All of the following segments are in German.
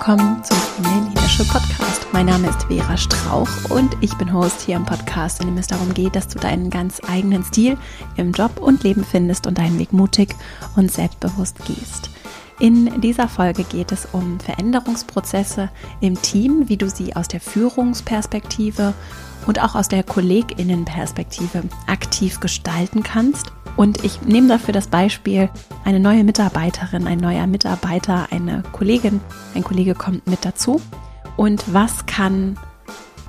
willkommen zum Female Leadership Podcast. Mein Name ist Vera Strauch und ich bin Host hier im Podcast, in dem es darum geht, dass du deinen ganz eigenen Stil im Job und Leben findest und deinen Weg mutig und selbstbewusst gehst. In dieser Folge geht es um Veränderungsprozesse im Team, wie du sie aus der Führungsperspektive und auch aus der Kolleginnenperspektive aktiv gestalten kannst und ich nehme dafür das Beispiel eine neue Mitarbeiterin, ein neuer Mitarbeiter, eine Kollegin, ein Kollege kommt mit dazu. Und was kann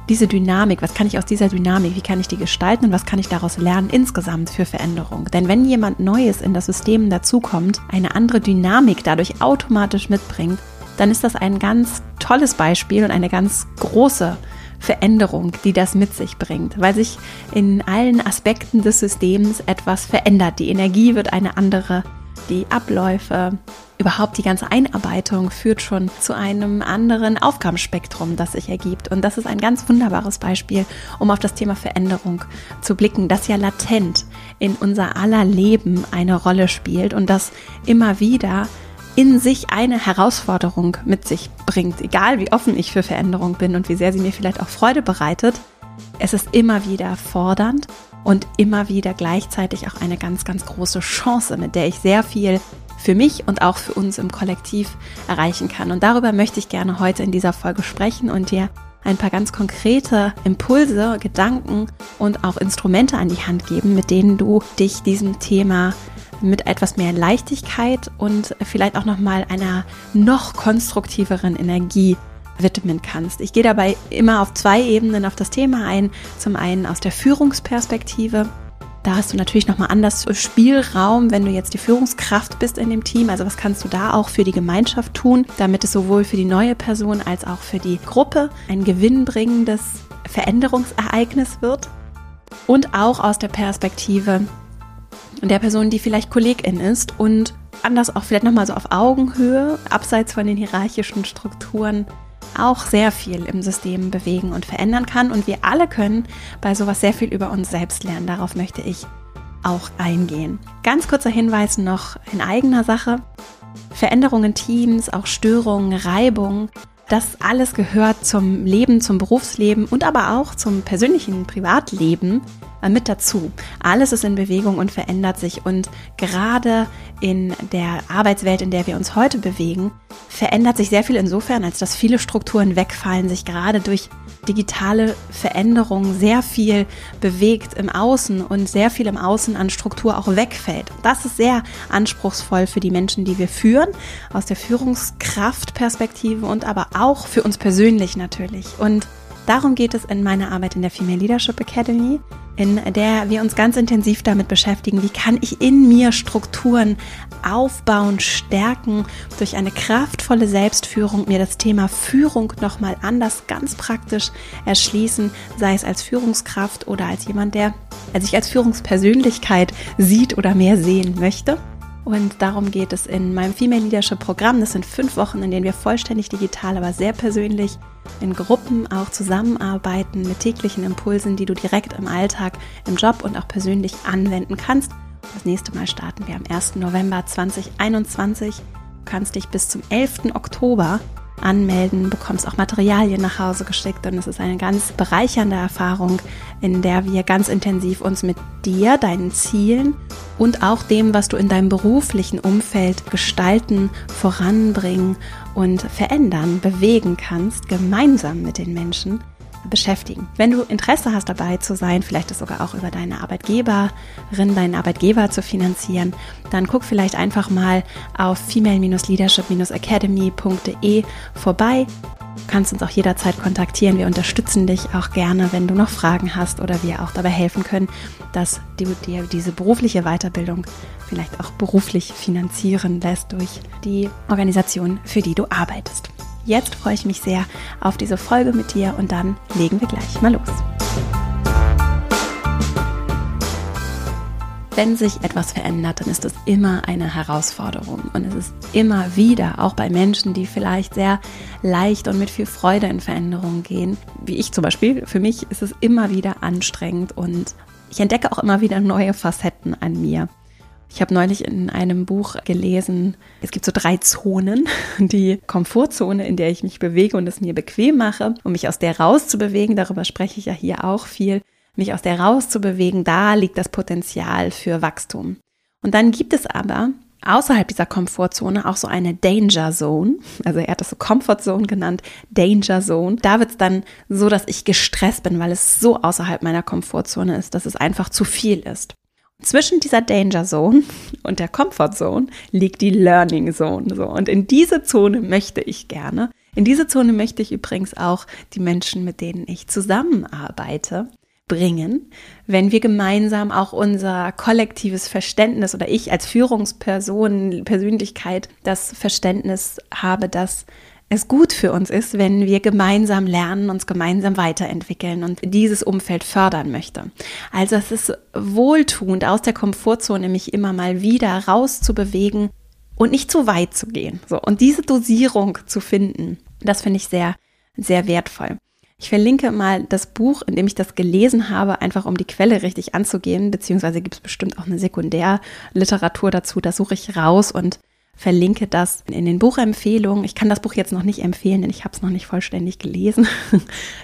diese Dynamik, was kann ich aus dieser Dynamik, wie kann ich die gestalten und was kann ich daraus lernen insgesamt für Veränderung? Denn wenn jemand Neues in das System dazukommt, eine andere Dynamik dadurch automatisch mitbringt, dann ist das ein ganz tolles Beispiel und eine ganz große Veränderung, die das mit sich bringt, weil sich in allen Aspekten des Systems etwas verändert. Die Energie wird eine andere, die Abläufe, überhaupt die ganze Einarbeitung führt schon zu einem anderen Aufgabenspektrum, das sich ergibt. Und das ist ein ganz wunderbares Beispiel, um auf das Thema Veränderung zu blicken, das ja latent in unser aller Leben eine Rolle spielt und das immer wieder in sich eine Herausforderung mit sich bringt, egal wie offen ich für Veränderung bin und wie sehr sie mir vielleicht auch Freude bereitet. Es ist immer wieder fordernd und immer wieder gleichzeitig auch eine ganz, ganz große Chance, mit der ich sehr viel für mich und auch für uns im Kollektiv erreichen kann. Und darüber möchte ich gerne heute in dieser Folge sprechen und dir ein paar ganz konkrete Impulse, Gedanken und auch Instrumente an die Hand geben, mit denen du dich diesem Thema mit etwas mehr Leichtigkeit und vielleicht auch noch mal einer noch konstruktiveren Energie widmen kannst. Ich gehe dabei immer auf zwei Ebenen auf das Thema ein. Zum einen aus der Führungsperspektive. Da hast du natürlich nochmal anders Spielraum, wenn du jetzt die Führungskraft bist in dem Team. Also was kannst du da auch für die Gemeinschaft tun, damit es sowohl für die neue Person als auch für die Gruppe ein gewinnbringendes Veränderungsereignis wird. Und auch aus der Perspektive der Person, die vielleicht Kollegin ist und anders auch vielleicht nochmal so auf Augenhöhe, abseits von den hierarchischen Strukturen, auch sehr viel im System bewegen und verändern kann. Und wir alle können bei sowas sehr viel über uns selbst lernen. Darauf möchte ich auch eingehen. Ganz kurzer Hinweis noch in eigener Sache. Veränderungen Teams, auch Störungen, Reibung, das alles gehört zum Leben, zum Berufsleben und aber auch zum persönlichen Privatleben mit dazu. Alles ist in Bewegung und verändert sich und gerade in der Arbeitswelt, in der wir uns heute bewegen, verändert sich sehr viel insofern, als dass viele Strukturen wegfallen, sich gerade durch digitale Veränderungen sehr viel bewegt im Außen und sehr viel im Außen an Struktur auch wegfällt. Das ist sehr anspruchsvoll für die Menschen, die wir führen, aus der Führungskraftperspektive und aber auch für uns persönlich natürlich. Und Darum geht es in meiner Arbeit in der Female Leadership Academy, in der wir uns ganz intensiv damit beschäftigen, wie kann ich in mir Strukturen aufbauen, stärken, durch eine kraftvolle Selbstführung mir das Thema Führung nochmal anders ganz praktisch erschließen, sei es als Führungskraft oder als jemand, der sich als Führungspersönlichkeit sieht oder mehr sehen möchte. Und darum geht es in meinem Female Leadership Programm. Das sind fünf Wochen, in denen wir vollständig digital, aber sehr persönlich in Gruppen auch zusammenarbeiten mit täglichen Impulsen, die du direkt im Alltag, im Job und auch persönlich anwenden kannst. Das nächste Mal starten wir am 1. November 2021. Du kannst dich bis zum 11. Oktober anmelden, bekommst auch Materialien nach Hause geschickt und es ist eine ganz bereichernde Erfahrung, in der wir ganz intensiv uns mit dir, deinen Zielen und auch dem, was du in deinem beruflichen Umfeld gestalten, voranbringen und verändern, bewegen kannst, gemeinsam mit den Menschen beschäftigen. Wenn du Interesse hast, dabei zu sein, vielleicht das sogar auch über deine Arbeitgeberin, deinen Arbeitgeber zu finanzieren, dann guck vielleicht einfach mal auf female-leadership-academy.de vorbei. Du kannst uns auch jederzeit kontaktieren. Wir unterstützen dich auch gerne, wenn du noch Fragen hast oder wir auch dabei helfen können, dass du dir diese berufliche Weiterbildung vielleicht auch beruflich finanzieren lässt durch die Organisation, für die du arbeitest. Jetzt freue ich mich sehr auf diese Folge mit dir und dann legen wir gleich mal los. Wenn sich etwas verändert, dann ist es immer eine Herausforderung. Und es ist immer wieder, auch bei Menschen, die vielleicht sehr leicht und mit viel Freude in Veränderungen gehen, wie ich zum Beispiel, für mich ist es immer wieder anstrengend und ich entdecke auch immer wieder neue Facetten an mir. Ich habe neulich in einem Buch gelesen, es gibt so drei Zonen. Die Komfortzone, in der ich mich bewege und es mir bequem mache, um mich aus der rauszubewegen, darüber spreche ich ja hier auch viel, mich aus der rauszubewegen, da liegt das Potenzial für Wachstum. Und dann gibt es aber außerhalb dieser Komfortzone auch so eine Danger Zone. Also er hat das so Comfort Zone genannt, Danger Zone. Da wird es dann so, dass ich gestresst bin, weil es so außerhalb meiner Komfortzone ist, dass es einfach zu viel ist. Zwischen dieser Danger Zone und der Comfort Zone liegt die Learning Zone. So. Und in diese Zone möchte ich gerne. In diese Zone möchte ich übrigens auch die Menschen, mit denen ich zusammenarbeite, bringen, wenn wir gemeinsam auch unser kollektives Verständnis oder ich als Führungsperson, Persönlichkeit das Verständnis habe, dass es gut für uns ist, wenn wir gemeinsam lernen, uns gemeinsam weiterentwickeln und dieses Umfeld fördern möchte. Also es ist wohltuend, aus der Komfortzone mich immer mal wieder rauszubewegen und nicht zu weit zu gehen. So, und diese Dosierung zu finden, das finde ich sehr, sehr wertvoll. Ich verlinke mal das Buch, in dem ich das gelesen habe, einfach um die Quelle richtig anzugehen, beziehungsweise gibt es bestimmt auch eine Sekundärliteratur dazu. Das suche ich raus und verlinke das in den Buchempfehlungen. Ich kann das Buch jetzt noch nicht empfehlen, denn ich habe es noch nicht vollständig gelesen.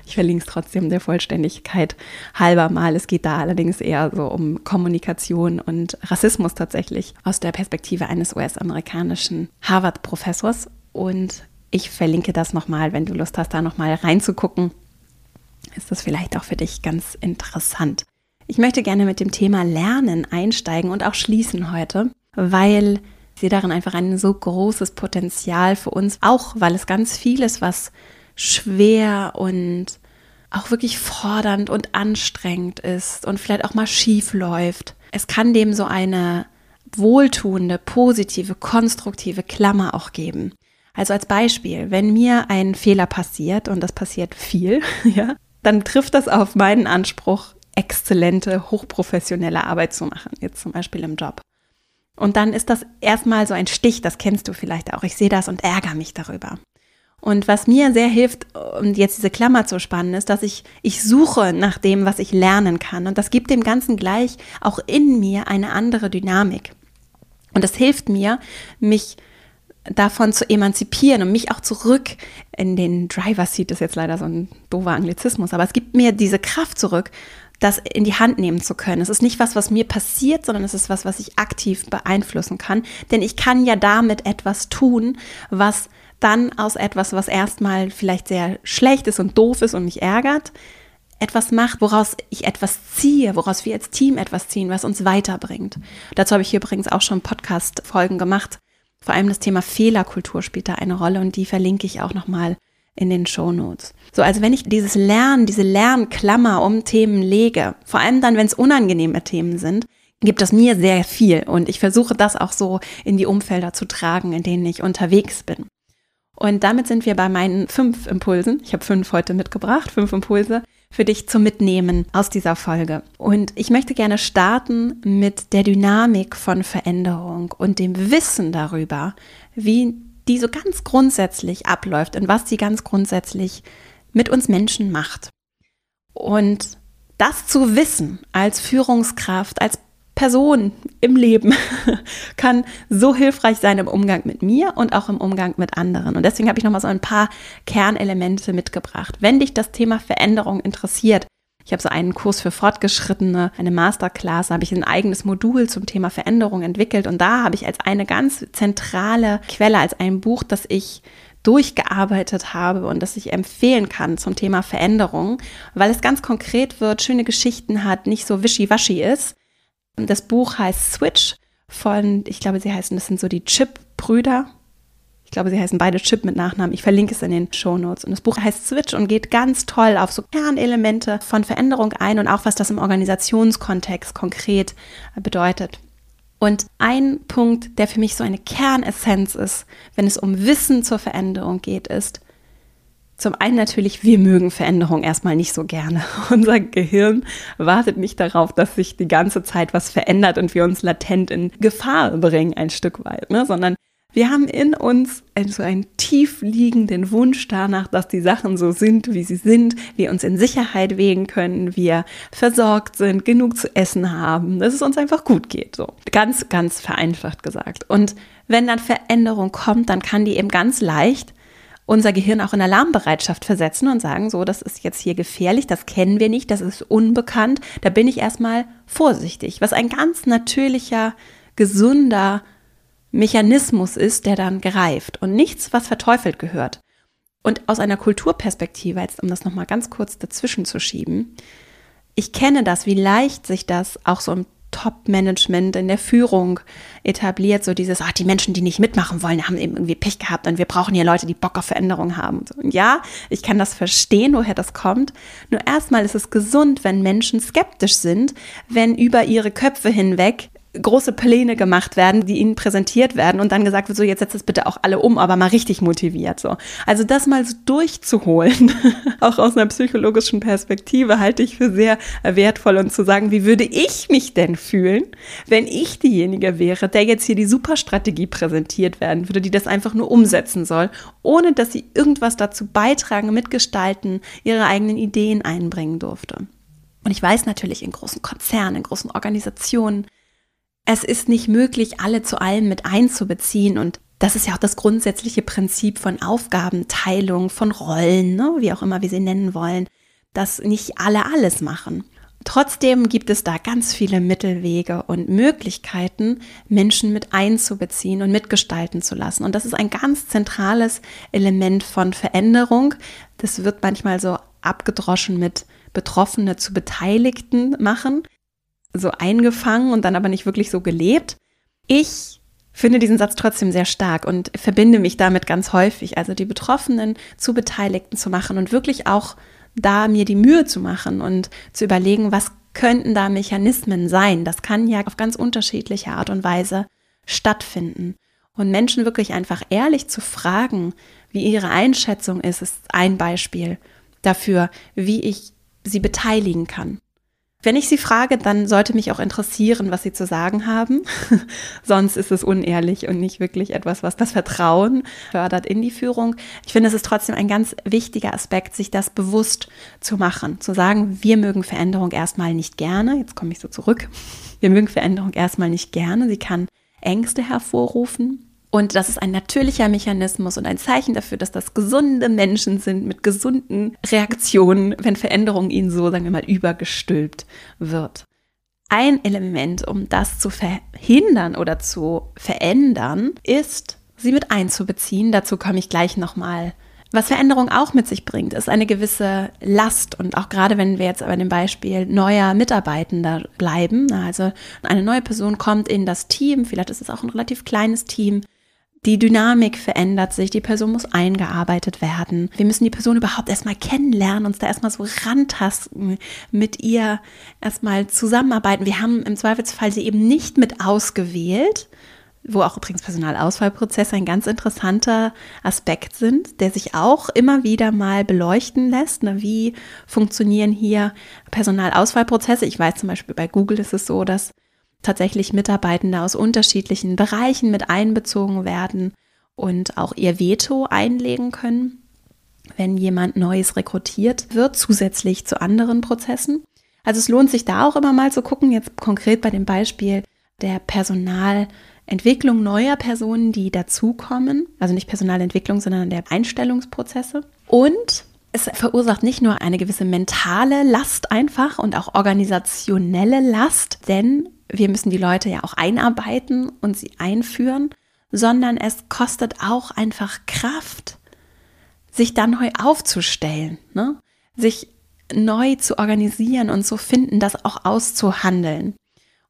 Ich verlinke es trotzdem der Vollständigkeit halber mal. Es geht da allerdings eher so um Kommunikation und Rassismus tatsächlich aus der Perspektive eines US-amerikanischen Harvard-Professors. Und ich verlinke das nochmal, wenn du Lust hast, da nochmal reinzugucken ist das vielleicht auch für dich ganz interessant. Ich möchte gerne mit dem Thema Lernen einsteigen und auch schließen heute, weil ich sehe darin einfach ein so großes Potenzial für uns, auch weil es ganz vieles, was schwer und auch wirklich fordernd und anstrengend ist und vielleicht auch mal schief läuft. Es kann dem so eine wohltuende, positive, konstruktive Klammer auch geben. Also als Beispiel, wenn mir ein Fehler passiert, und das passiert viel, ja, dann trifft das auf meinen Anspruch, exzellente, hochprofessionelle Arbeit zu machen, jetzt zum Beispiel im Job. Und dann ist das erstmal so ein Stich, das kennst du vielleicht auch. Ich sehe das und ärgere mich darüber. Und was mir sehr hilft, um jetzt diese Klammer zu spannen, ist, dass ich, ich suche nach dem, was ich lernen kann. Und das gibt dem Ganzen gleich auch in mir eine andere Dynamik. Und das hilft mir, mich davon zu emanzipieren und mich auch zurück in den Driver Seat, ist jetzt leider so ein doofer Anglizismus, aber es gibt mir diese Kraft zurück, das in die Hand nehmen zu können. Es ist nicht was, was mir passiert, sondern es ist was, was ich aktiv beeinflussen kann. Denn ich kann ja damit etwas tun, was dann aus etwas, was erstmal vielleicht sehr schlecht ist und doof ist und mich ärgert, etwas macht, woraus ich etwas ziehe, woraus wir als Team etwas ziehen, was uns weiterbringt. Dazu habe ich hier übrigens auch schon Podcast-Folgen gemacht, vor allem das Thema Fehlerkultur spielt da eine Rolle und die verlinke ich auch nochmal in den Show Notes. So, also wenn ich dieses Lernen, diese Lernklammer um Themen lege, vor allem dann, wenn es unangenehme Themen sind, gibt das mir sehr viel und ich versuche das auch so in die Umfelder zu tragen, in denen ich unterwegs bin. Und damit sind wir bei meinen fünf Impulsen. Ich habe fünf heute mitgebracht, fünf Impulse, für dich zu mitnehmen aus dieser Folge. Und ich möchte gerne starten mit der Dynamik von Veränderung und dem Wissen darüber, wie die so ganz grundsätzlich abläuft und was sie ganz grundsätzlich mit uns Menschen macht. Und das zu wissen als Führungskraft, als Person im Leben kann so hilfreich sein im Umgang mit mir und auch im Umgang mit anderen. Und deswegen habe ich nochmal so ein paar Kernelemente mitgebracht. Wenn dich das Thema Veränderung interessiert, ich habe so einen Kurs für Fortgeschrittene, eine Masterclass, da habe ich ein eigenes Modul zum Thema Veränderung entwickelt und da habe ich als eine ganz zentrale Quelle, als ein Buch, das ich durchgearbeitet habe und das ich empfehlen kann zum Thema Veränderung, weil es ganz konkret wird, schöne Geschichten hat, nicht so wischiwaschi ist, das Buch heißt Switch von, ich glaube, sie heißen, das sind so die Chip-Brüder. Ich glaube, sie heißen beide Chip mit Nachnamen. Ich verlinke es in den Show Notes. Und das Buch heißt Switch und geht ganz toll auf so Kernelemente von Veränderung ein und auch was das im Organisationskontext konkret bedeutet. Und ein Punkt, der für mich so eine Kernessenz ist, wenn es um Wissen zur Veränderung geht, ist, zum einen natürlich, wir mögen Veränderung erstmal nicht so gerne. Unser Gehirn wartet nicht darauf, dass sich die ganze Zeit was verändert und wir uns latent in Gefahr bringen, ein Stück weit, ne? sondern Wir haben in uns so einen tief liegenden Wunsch danach, dass die Sachen so sind, wie sie sind, wir uns in Sicherheit wägen können, wir versorgt sind, genug zu essen haben, dass es uns einfach gut geht. So ganz, ganz vereinfacht gesagt. Und wenn dann Veränderung kommt, dann kann die eben ganz leicht unser Gehirn auch in Alarmbereitschaft versetzen und sagen, so, das ist jetzt hier gefährlich, das kennen wir nicht, das ist unbekannt, da bin ich erstmal vorsichtig, was ein ganz natürlicher, gesunder Mechanismus ist, der dann greift und nichts, was verteufelt gehört. Und aus einer Kulturperspektive, jetzt um das nochmal ganz kurz dazwischen zu schieben, ich kenne das, wie leicht sich das auch so im Top-Management, in der Führung etabliert, so dieses, ach, die Menschen, die nicht mitmachen wollen, haben eben irgendwie Pech gehabt und wir brauchen hier Leute, die Bock auf Veränderung haben. Und ja, ich kann das verstehen, woher das kommt. Nur erstmal ist es gesund, wenn Menschen skeptisch sind, wenn über ihre Köpfe hinweg große Pläne gemacht werden, die ihnen präsentiert werden und dann gesagt wird, so jetzt setzt es bitte auch alle um, aber mal richtig motiviert so. Also das mal so durchzuholen, auch aus einer psychologischen Perspektive, halte ich für sehr wertvoll und zu sagen, wie würde ich mich denn fühlen, wenn ich diejenige wäre, der jetzt hier die Superstrategie präsentiert werden würde, die das einfach nur umsetzen soll, ohne dass sie irgendwas dazu beitragen, mitgestalten, ihre eigenen Ideen einbringen durfte. Und ich weiß natürlich in großen Konzernen, in großen Organisationen, es ist nicht möglich, alle zu allem mit einzubeziehen und das ist ja auch das grundsätzliche Prinzip von Aufgabenteilung, von Rollen, ne? wie auch immer wir sie nennen wollen, dass nicht alle alles machen. Trotzdem gibt es da ganz viele Mittelwege und Möglichkeiten, Menschen mit einzubeziehen und mitgestalten zu lassen. Und das ist ein ganz zentrales Element von Veränderung. Das wird manchmal so abgedroschen mit Betroffene zu Beteiligten machen so eingefangen und dann aber nicht wirklich so gelebt. Ich finde diesen Satz trotzdem sehr stark und verbinde mich damit ganz häufig. Also die Betroffenen zu Beteiligten zu machen und wirklich auch da mir die Mühe zu machen und zu überlegen, was könnten da Mechanismen sein. Das kann ja auf ganz unterschiedliche Art und Weise stattfinden. Und Menschen wirklich einfach ehrlich zu fragen, wie ihre Einschätzung ist, ist ein Beispiel dafür, wie ich sie beteiligen kann. Wenn ich Sie frage, dann sollte mich auch interessieren, was Sie zu sagen haben. Sonst ist es unehrlich und nicht wirklich etwas, was das Vertrauen fördert in die Führung. Ich finde, es ist trotzdem ein ganz wichtiger Aspekt, sich das bewusst zu machen. Zu sagen, wir mögen Veränderung erstmal nicht gerne. Jetzt komme ich so zurück. Wir mögen Veränderung erstmal nicht gerne. Sie kann Ängste hervorrufen. Und das ist ein natürlicher Mechanismus und ein Zeichen dafür, dass das gesunde Menschen sind mit gesunden Reaktionen, wenn Veränderung ihnen so, sagen wir mal, übergestülpt wird. Ein Element, um das zu verhindern oder zu verändern, ist, sie mit einzubeziehen. Dazu komme ich gleich nochmal. Was Veränderung auch mit sich bringt, ist eine gewisse Last. Und auch gerade wenn wir jetzt bei dem Beispiel neuer Mitarbeitender bleiben, also eine neue Person kommt in das Team, vielleicht ist es auch ein relativ kleines Team, die Dynamik verändert sich, die Person muss eingearbeitet werden. Wir müssen die Person überhaupt erstmal kennenlernen, uns da erstmal so rantasten, mit ihr erstmal zusammenarbeiten. Wir haben im Zweifelsfall sie eben nicht mit ausgewählt, wo auch übrigens Personalauswahlprozesse ein ganz interessanter Aspekt sind, der sich auch immer wieder mal beleuchten lässt. Wie funktionieren hier Personalauswahlprozesse? Ich weiß zum Beispiel bei Google ist es so, dass tatsächlich Mitarbeitende aus unterschiedlichen Bereichen mit einbezogen werden und auch ihr Veto einlegen können, wenn jemand Neues rekrutiert wird, zusätzlich zu anderen Prozessen. Also es lohnt sich da auch immer mal zu gucken, jetzt konkret bei dem Beispiel der Personalentwicklung neuer Personen, die dazukommen, also nicht Personalentwicklung, sondern der Einstellungsprozesse. Und es verursacht nicht nur eine gewisse mentale Last einfach und auch organisationelle Last, denn wir müssen die Leute ja auch einarbeiten und sie einführen, sondern es kostet auch einfach Kraft, sich dann neu aufzustellen, ne? sich neu zu organisieren und zu finden, das auch auszuhandeln.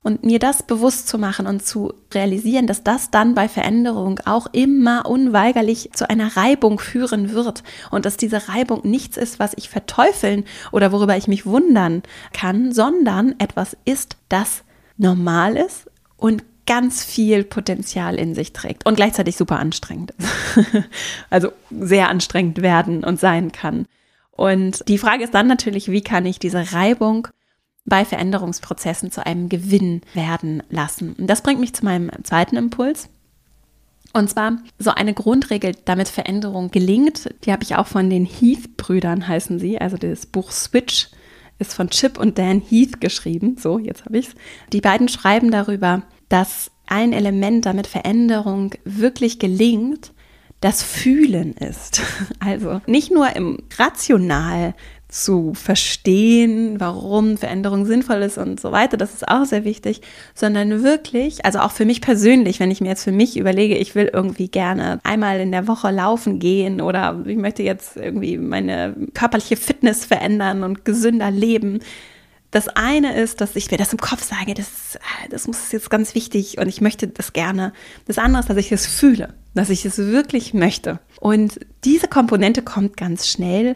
Und mir das bewusst zu machen und zu realisieren, dass das dann bei Veränderung auch immer unweigerlich zu einer Reibung führen wird und dass diese Reibung nichts ist, was ich verteufeln oder worüber ich mich wundern kann, sondern etwas ist, das normal ist und ganz viel Potenzial in sich trägt und gleichzeitig super anstrengend ist. also sehr anstrengend werden und sein kann. Und die Frage ist dann natürlich, wie kann ich diese Reibung bei Veränderungsprozessen zu einem Gewinn werden lassen? Und das bringt mich zu meinem zweiten Impuls. Und zwar so eine Grundregel, damit Veränderung gelingt, die habe ich auch von den Heath-Brüdern heißen sie, also das Buch Switch ist von Chip und Dan Heath geschrieben. So, jetzt habe ich es. Die beiden schreiben darüber, dass ein Element, damit Veränderung wirklich gelingt, das Fühlen ist. Also nicht nur im rational zu verstehen, warum Veränderung sinnvoll ist und so weiter, das ist auch sehr wichtig, sondern wirklich, also auch für mich persönlich, wenn ich mir jetzt für mich überlege, ich will irgendwie gerne einmal in der Woche laufen gehen oder ich möchte jetzt irgendwie meine körperliche Fitness verändern und gesünder leben. Das eine ist, dass ich mir das im Kopf sage, das, das muss jetzt ganz wichtig und ich möchte das gerne. Das andere ist, dass ich es fühle, dass ich es wirklich möchte. Und diese Komponente kommt ganz schnell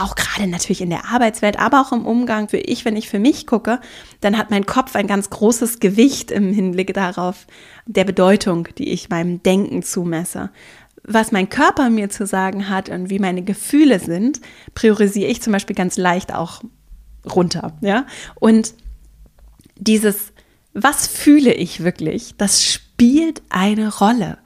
auch gerade natürlich in der Arbeitswelt, aber auch im Umgang für ich, wenn ich für mich gucke, dann hat mein Kopf ein ganz großes Gewicht im Hinblick darauf, der Bedeutung, die ich meinem Denken zumesse. Was mein Körper mir zu sagen hat und wie meine Gefühle sind, priorisiere ich zum Beispiel ganz leicht auch runter, ja. Und dieses, was fühle ich wirklich, das spielt eine Rolle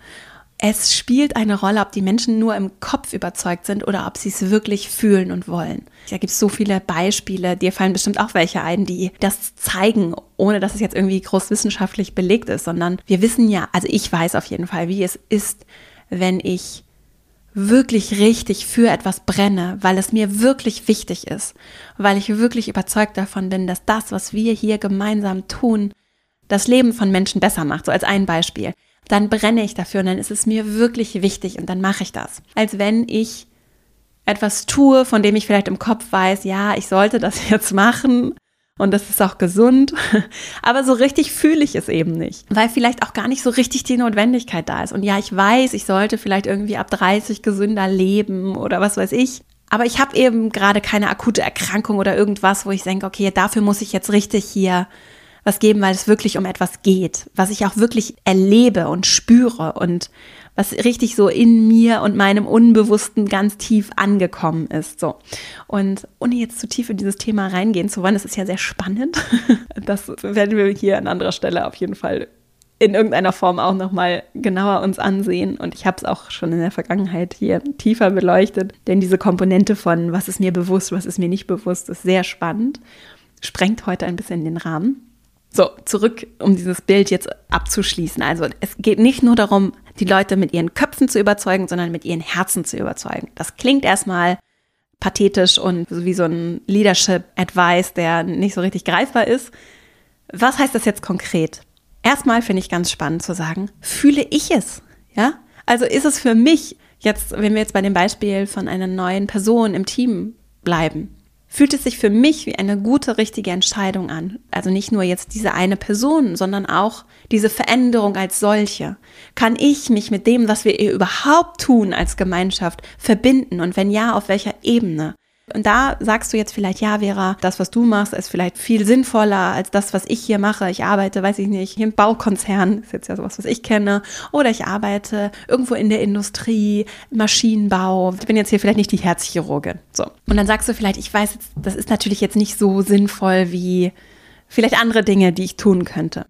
es spielt eine Rolle, ob die Menschen nur im Kopf überzeugt sind oder ob sie es wirklich fühlen und wollen. Da gibt es so viele Beispiele, dir fallen bestimmt auch welche ein, die das zeigen, ohne dass es jetzt irgendwie groß wissenschaftlich belegt ist, sondern wir wissen ja, also ich weiß auf jeden Fall, wie es ist, wenn ich wirklich richtig für etwas brenne, weil es mir wirklich wichtig ist, weil ich wirklich überzeugt davon bin, dass das, was wir hier gemeinsam tun, das Leben von Menschen besser macht. So als ein Beispiel dann brenne ich dafür und dann ist es mir wirklich wichtig und dann mache ich das. Als wenn ich etwas tue, von dem ich vielleicht im Kopf weiß, ja, ich sollte das jetzt machen und das ist auch gesund, aber so richtig fühle ich es eben nicht, weil vielleicht auch gar nicht so richtig die Notwendigkeit da ist. Und ja, ich weiß, ich sollte vielleicht irgendwie ab 30 gesünder leben oder was weiß ich. Aber ich habe eben gerade keine akute Erkrankung oder irgendwas, wo ich denke, okay, dafür muss ich jetzt richtig hier was geben, weil es wirklich um etwas geht, was ich auch wirklich erlebe und spüre und was richtig so in mir und meinem Unbewussten ganz tief angekommen ist. So. Und ohne jetzt zu tief in dieses Thema reingehen zu wollen, das ist ja sehr spannend. Das werden wir hier an anderer Stelle auf jeden Fall in irgendeiner Form auch nochmal genauer uns ansehen. Und ich habe es auch schon in der Vergangenheit hier tiefer beleuchtet. Denn diese Komponente von, was ist mir bewusst, was ist mir nicht bewusst, ist sehr spannend. Sprengt heute ein bisschen den Rahmen. So, zurück, um dieses Bild jetzt abzuschließen. Also es geht nicht nur darum, die Leute mit ihren Köpfen zu überzeugen, sondern mit ihren Herzen zu überzeugen. Das klingt erstmal pathetisch und wie so ein Leadership-Advice, der nicht so richtig greifbar ist. Was heißt das jetzt konkret? Erstmal finde ich ganz spannend zu sagen, fühle ich es? Ja? Also ist es für mich jetzt, wenn wir jetzt bei dem Beispiel von einer neuen Person im Team bleiben, fühlt es sich für mich wie eine gute, richtige Entscheidung an. Also nicht nur jetzt diese eine Person, sondern auch diese Veränderung als solche. Kann ich mich mit dem, was wir überhaupt tun als Gemeinschaft, verbinden? Und wenn ja, auf welcher Ebene? Und da sagst du jetzt vielleicht, ja, Vera, das, was du machst, ist vielleicht viel sinnvoller als das, was ich hier mache. Ich arbeite, weiß ich nicht, im Baukonzern, ist jetzt ja sowas, was ich kenne. Oder ich arbeite irgendwo in der Industrie, Maschinenbau. Ich bin jetzt hier vielleicht nicht die Herzchirurgin. So. Und dann sagst du vielleicht, ich weiß jetzt, das ist natürlich jetzt nicht so sinnvoll wie vielleicht andere Dinge, die ich tun könnte.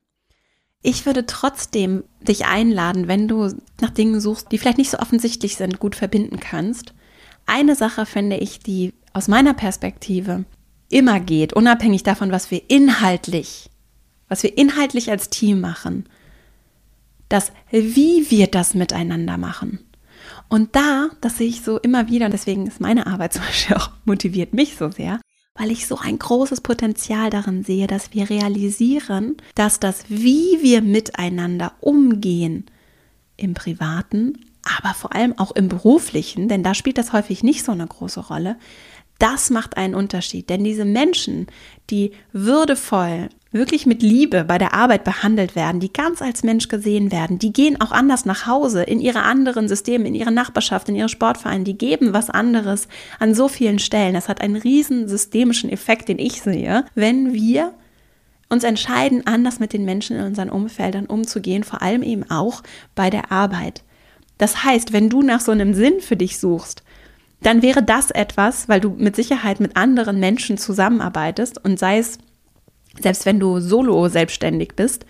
Ich würde trotzdem dich einladen, wenn du nach Dingen suchst, die vielleicht nicht so offensichtlich sind, gut verbinden kannst. Eine Sache finde ich, die aus meiner Perspektive immer geht, unabhängig davon, was wir inhaltlich, was wir inhaltlich als Team machen, das, wie wir das miteinander machen. Und da, das sehe ich so immer wieder, und deswegen ist meine Arbeit zum Beispiel auch motiviert mich so sehr, weil ich so ein großes Potenzial darin sehe, dass wir realisieren, dass das, wie wir miteinander umgehen, im privaten, aber vor allem auch im beruflichen, denn da spielt das häufig nicht so eine große Rolle, das macht einen Unterschied. Denn diese Menschen, die würdevoll, wirklich mit Liebe bei der Arbeit behandelt werden, die ganz als Mensch gesehen werden, die gehen auch anders nach Hause, in ihre anderen Systeme, in ihre Nachbarschaft, in ihre Sportvereine, die geben was anderes an so vielen Stellen. Das hat einen riesen systemischen Effekt, den ich sehe, wenn wir uns entscheiden, anders mit den Menschen in unseren Umfeldern umzugehen, vor allem eben auch bei der Arbeit. Das heißt, wenn du nach so einem Sinn für dich suchst, dann wäre das etwas, weil du mit Sicherheit mit anderen Menschen zusammenarbeitest und sei es, selbst wenn du solo selbstständig bist,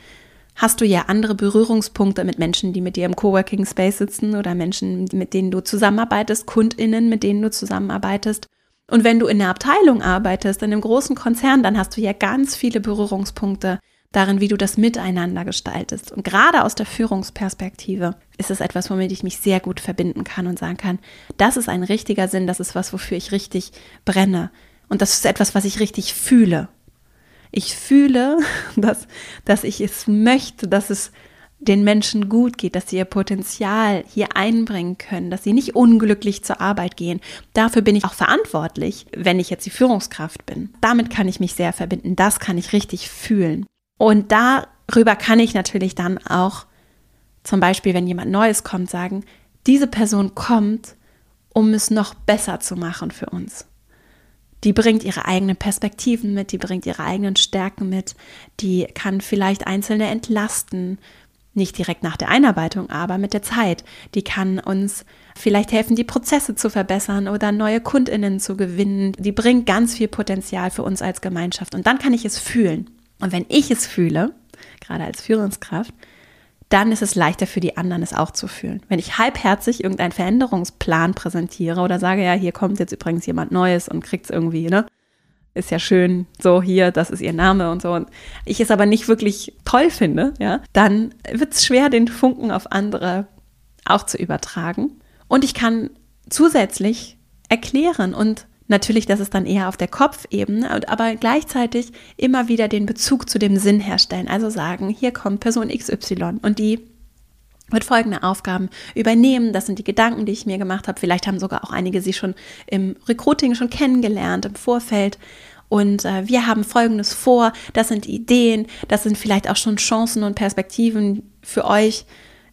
hast du ja andere Berührungspunkte mit Menschen, die mit dir im Coworking Space sitzen oder Menschen, mit denen du zusammenarbeitest, KundInnen, mit denen du zusammenarbeitest. Und wenn du in einer Abteilung arbeitest, in einem großen Konzern, dann hast du ja ganz viele Berührungspunkte darin, wie du das miteinander gestaltest. Und gerade aus der Führungsperspektive ist es etwas, womit ich mich sehr gut verbinden kann und sagen kann, das ist ein richtiger Sinn, das ist was, wofür ich richtig brenne. Und das ist etwas, was ich richtig fühle. Ich fühle, dass, dass ich es möchte, dass es den Menschen gut geht, dass sie ihr Potenzial hier einbringen können, dass sie nicht unglücklich zur Arbeit gehen. Dafür bin ich auch verantwortlich, wenn ich jetzt die Führungskraft bin. Damit kann ich mich sehr verbinden. Das kann ich richtig fühlen. Und darüber kann ich natürlich dann auch zum Beispiel, wenn jemand Neues kommt, sagen, diese Person kommt, um es noch besser zu machen für uns die bringt ihre eigenen Perspektiven mit, die bringt ihre eigenen Stärken mit, die kann vielleicht Einzelne entlasten, nicht direkt nach der Einarbeitung, aber mit der Zeit. Die kann uns vielleicht helfen, die Prozesse zu verbessern oder neue Kundinnen zu gewinnen. Die bringt ganz viel Potenzial für uns als Gemeinschaft und dann kann ich es fühlen. Und wenn ich es fühle, gerade als Führungskraft, dann ist es leichter für die anderen, es auch zu fühlen. Wenn ich halbherzig irgendeinen Veränderungsplan präsentiere oder sage, ja, hier kommt jetzt übrigens jemand Neues und kriegt es irgendwie, ne? Ist ja schön, so hier, das ist ihr Name und so. Und ich es aber nicht wirklich toll finde, ja, dann wird es schwer, den Funken auf andere auch zu übertragen. Und ich kann zusätzlich erklären und Natürlich, das ist dann eher auf der Kopfebene, aber gleichzeitig immer wieder den Bezug zu dem Sinn herstellen. Also sagen, hier kommt Person XY und die wird folgende Aufgaben übernehmen. Das sind die Gedanken, die ich mir gemacht habe. Vielleicht haben sogar auch einige sie schon im Recruiting schon kennengelernt, im Vorfeld. Und äh, wir haben Folgendes vor. Das sind Ideen. Das sind vielleicht auch schon Chancen und Perspektiven für euch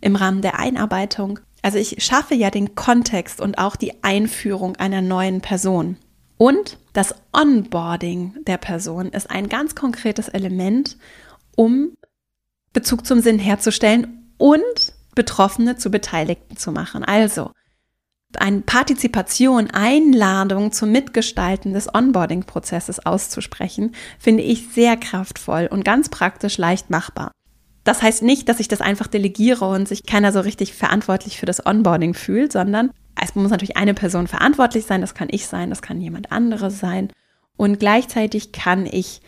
im Rahmen der Einarbeitung. Also ich schaffe ja den Kontext und auch die Einführung einer neuen Person. Und das Onboarding der Person ist ein ganz konkretes Element, um Bezug zum Sinn herzustellen und Betroffene zu Beteiligten zu machen. Also eine Partizipation, Einladung zum Mitgestalten des Onboarding-Prozesses auszusprechen, finde ich sehr kraftvoll und ganz praktisch leicht machbar. Das heißt nicht, dass ich das einfach delegiere und sich keiner so richtig verantwortlich für das Onboarding fühlt, sondern es muss natürlich eine Person verantwortlich sein, das kann ich sein, das kann jemand anderes sein. Und gleichzeitig kann ich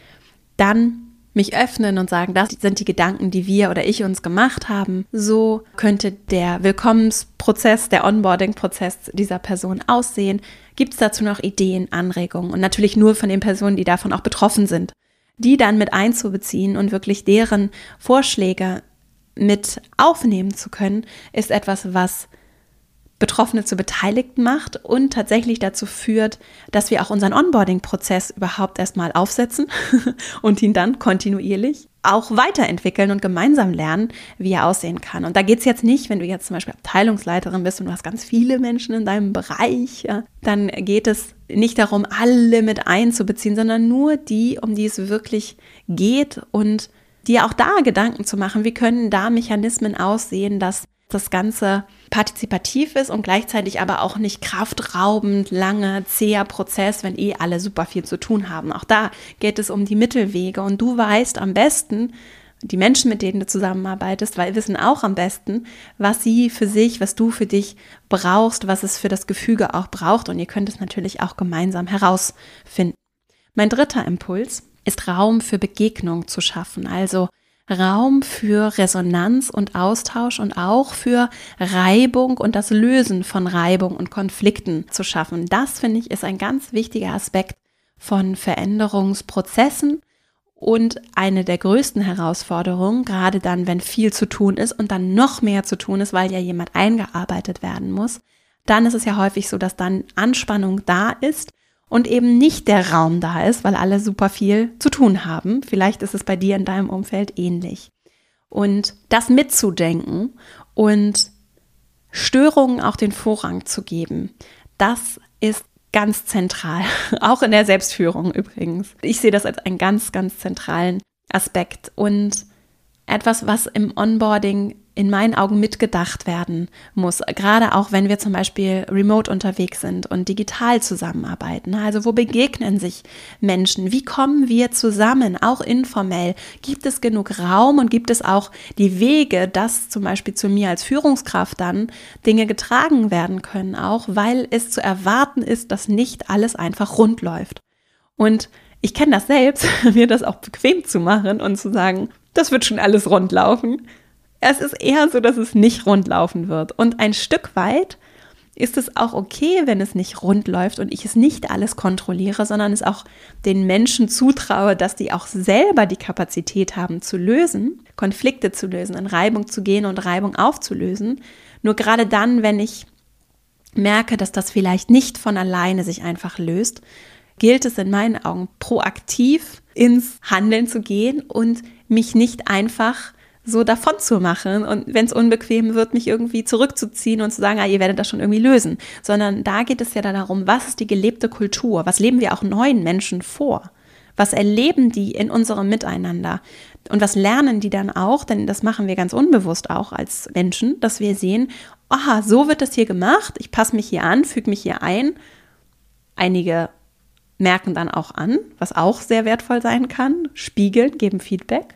dann mich öffnen und sagen, das sind die Gedanken, die wir oder ich uns gemacht haben. So könnte der Willkommensprozess, der Onboarding-Prozess dieser Person aussehen. Gibt es dazu noch Ideen, Anregungen und natürlich nur von den Personen, die davon auch betroffen sind. Die dann mit einzubeziehen und wirklich deren Vorschläge mit aufnehmen zu können, ist etwas, was Betroffene zu Beteiligten macht und tatsächlich dazu führt, dass wir auch unseren Onboarding-Prozess überhaupt erstmal aufsetzen und ihn dann kontinuierlich auch weiterentwickeln und gemeinsam lernen, wie er aussehen kann. Und da geht es jetzt nicht, wenn du jetzt zum Beispiel Abteilungsleiterin bist und du hast ganz viele Menschen in deinem Bereich, ja, dann geht es nicht darum, alle mit einzubeziehen, sondern nur die, um die es wirklich geht und dir auch da Gedanken zu machen, wie können da Mechanismen aussehen, dass das Ganze partizipativ ist und gleichzeitig aber auch nicht kraftraubend, lange, zäher Prozess, wenn eh alle super viel zu tun haben. Auch da geht es um die Mittelwege und du weißt am besten, die Menschen, mit denen du zusammenarbeitest, weil wissen auch am besten, was sie für sich, was du für dich brauchst, was es für das Gefüge auch braucht und ihr könnt es natürlich auch gemeinsam herausfinden. Mein dritter Impuls ist Raum für Begegnung zu schaffen, also Raum für Resonanz und Austausch und auch für Reibung und das Lösen von Reibung und Konflikten zu schaffen. Das finde ich ist ein ganz wichtiger Aspekt von Veränderungsprozessen und eine der größten Herausforderungen, gerade dann, wenn viel zu tun ist und dann noch mehr zu tun ist, weil ja jemand eingearbeitet werden muss, dann ist es ja häufig so, dass dann Anspannung da ist und eben nicht der Raum da ist, weil alle super viel zu tun haben. Vielleicht ist es bei dir in deinem Umfeld ähnlich. Und das mitzudenken und Störungen auch den Vorrang zu geben, das ist ganz zentral, auch in der Selbstführung übrigens. Ich sehe das als einen ganz, ganz zentralen Aspekt und etwas, was im Onboarding in meinen Augen mitgedacht werden muss. Gerade auch, wenn wir zum Beispiel remote unterwegs sind und digital zusammenarbeiten. Also wo begegnen sich Menschen? Wie kommen wir zusammen, auch informell? Gibt es genug Raum und gibt es auch die Wege, dass zum Beispiel zu mir als Führungskraft dann Dinge getragen werden können, auch weil es zu erwarten ist, dass nicht alles einfach rund läuft. Und ich kenne das selbst, mir das auch bequem zu machen und zu sagen, das wird schon alles rund laufen. Es ist eher so, dass es nicht rund laufen wird. Und ein Stück weit ist es auch okay, wenn es nicht rund läuft und ich es nicht alles kontrolliere, sondern es auch den Menschen zutraue, dass die auch selber die Kapazität haben zu lösen, Konflikte zu lösen, in Reibung zu gehen und Reibung aufzulösen. Nur gerade dann, wenn ich merke, dass das vielleicht nicht von alleine sich einfach löst, gilt es in meinen Augen proaktiv ins Handeln zu gehen und mich nicht einfach so davon zu machen und wenn es unbequem wird, mich irgendwie zurückzuziehen und zu sagen, ah, ihr werdet das schon irgendwie lösen, sondern da geht es ja dann darum, was ist die gelebte Kultur, was leben wir auch neuen Menschen vor, was erleben die in unserem Miteinander? Und was lernen die dann auch, denn das machen wir ganz unbewusst auch als Menschen, dass wir sehen, aha, so wird das hier gemacht, ich passe mich hier an, füge mich hier ein. Einige merken dann auch an, was auch sehr wertvoll sein kann, spiegeln, geben Feedback,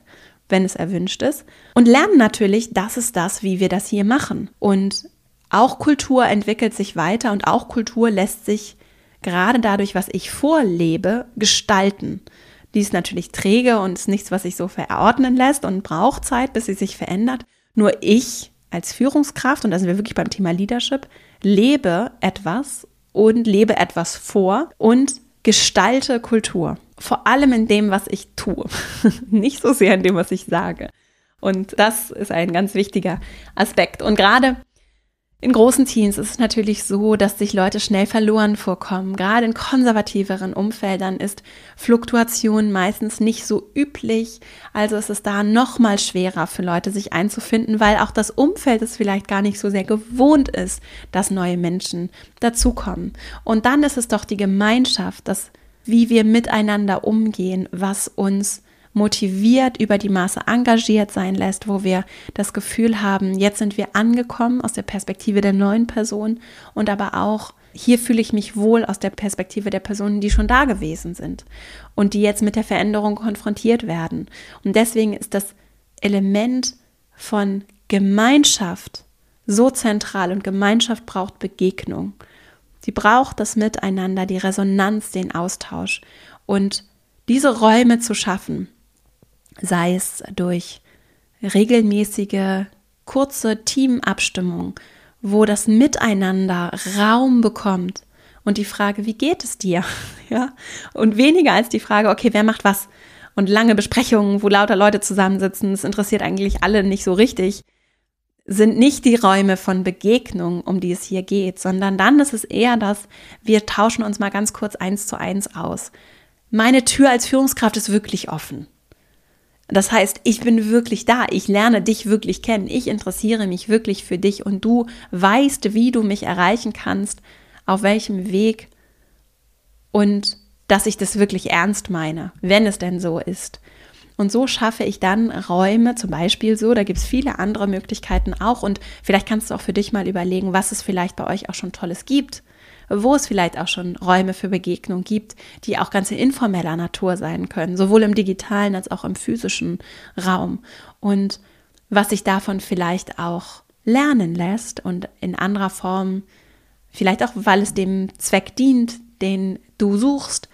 wenn es erwünscht ist und lernen natürlich, das ist das, wie wir das hier machen. Und auch Kultur entwickelt sich weiter und auch Kultur lässt sich gerade dadurch, was ich vorlebe, gestalten. Die ist natürlich träge und ist nichts, was sich so verordnen lässt und braucht Zeit, bis sie sich verändert. Nur ich als Führungskraft, und da sind wir wirklich beim Thema Leadership, lebe etwas und lebe etwas vor und gestalte Kultur. Vor allem in dem, was ich tue. Nicht so sehr in dem, was ich sage. Und das ist ein ganz wichtiger Aspekt. Und gerade in großen Teams ist es natürlich so, dass sich Leute schnell verloren vorkommen. Gerade in konservativeren Umfeldern ist Fluktuation meistens nicht so üblich. Also ist es da noch mal schwerer für Leute, sich einzufinden, weil auch das Umfeld es vielleicht gar nicht so sehr gewohnt ist, dass neue Menschen dazukommen. Und dann ist es doch die Gemeinschaft, das, wie wir miteinander umgehen, was uns motiviert, über die Maße engagiert sein lässt, wo wir das Gefühl haben, jetzt sind wir angekommen aus der Perspektive der neuen Person und aber auch hier fühle ich mich wohl aus der Perspektive der Personen, die schon da gewesen sind und die jetzt mit der Veränderung konfrontiert werden. Und deswegen ist das Element von Gemeinschaft so zentral und Gemeinschaft braucht Begegnung. Sie braucht das Miteinander, die Resonanz, den Austausch und diese Räume zu schaffen, sei es durch regelmäßige, kurze Teamabstimmung, wo das Miteinander Raum bekommt und die Frage, wie geht es dir? Ja, und weniger als die Frage, okay, wer macht was? Und lange Besprechungen, wo lauter Leute zusammensitzen, das interessiert eigentlich alle nicht so richtig, sind nicht die Räume von Begegnung, um die es hier geht, sondern dann ist es eher das, wir tauschen uns mal ganz kurz eins zu eins aus. Meine Tür als Führungskraft ist wirklich offen. Das heißt, ich bin wirklich da, ich lerne dich wirklich kennen, ich interessiere mich wirklich für dich. Und du weißt, wie du mich erreichen kannst, auf welchem Weg. Und dass ich das wirklich ernst meine, wenn es denn so ist. Und so schaffe ich dann Räume, zum Beispiel so, da gibt es viele andere Möglichkeiten auch. Und vielleicht kannst du auch für dich mal überlegen, was es vielleicht bei euch auch schon Tolles gibt wo es vielleicht auch schon Räume für Begegnung gibt, die auch ganz informeller Natur sein können, sowohl im digitalen als auch im physischen Raum. Und was sich davon vielleicht auch lernen lässt und in anderer Form, vielleicht auch, weil es dem Zweck dient, den du suchst,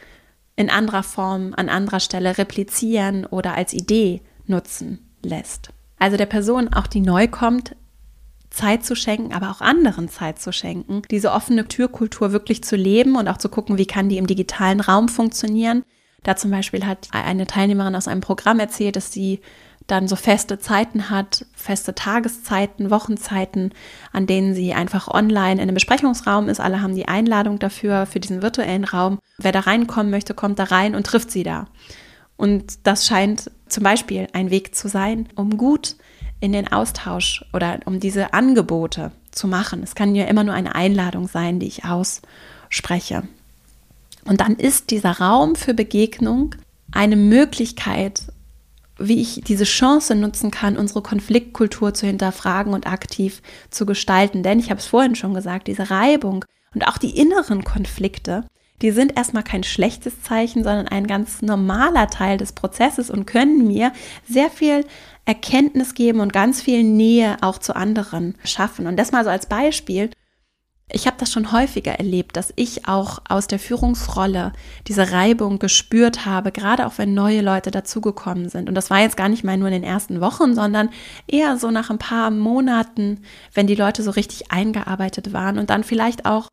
in anderer Form, an anderer Stelle replizieren oder als Idee nutzen lässt. Also der Person, auch die neu kommt, Zeit zu schenken, aber auch anderen Zeit zu schenken, diese offene Türkultur wirklich zu leben und auch zu gucken, wie kann die im digitalen Raum funktionieren. Da zum Beispiel hat eine Teilnehmerin aus einem Programm erzählt, dass sie dann so feste Zeiten hat, feste Tageszeiten, Wochenzeiten, an denen sie einfach online in einem Besprechungsraum ist. Alle haben die Einladung dafür, für diesen virtuellen Raum. Wer da reinkommen möchte, kommt da rein und trifft sie da. Und das scheint zum Beispiel ein Weg zu sein, um gut in den Austausch oder um diese Angebote zu machen. Es kann ja immer nur eine Einladung sein, die ich ausspreche. Und dann ist dieser Raum für Begegnung eine Möglichkeit, wie ich diese Chance nutzen kann, unsere Konfliktkultur zu hinterfragen und aktiv zu gestalten. Denn ich habe es vorhin schon gesagt, diese Reibung und auch die inneren Konflikte, die sind erstmal kein schlechtes Zeichen, sondern ein ganz normaler Teil des Prozesses und können mir sehr viel Erkenntnis geben und ganz viel Nähe auch zu anderen schaffen. Und das mal so als Beispiel. Ich habe das schon häufiger erlebt, dass ich auch aus der Führungsrolle diese Reibung gespürt habe, gerade auch wenn neue Leute dazugekommen sind. Und das war jetzt gar nicht mal nur in den ersten Wochen, sondern eher so nach ein paar Monaten, wenn die Leute so richtig eingearbeitet waren und dann vielleicht auch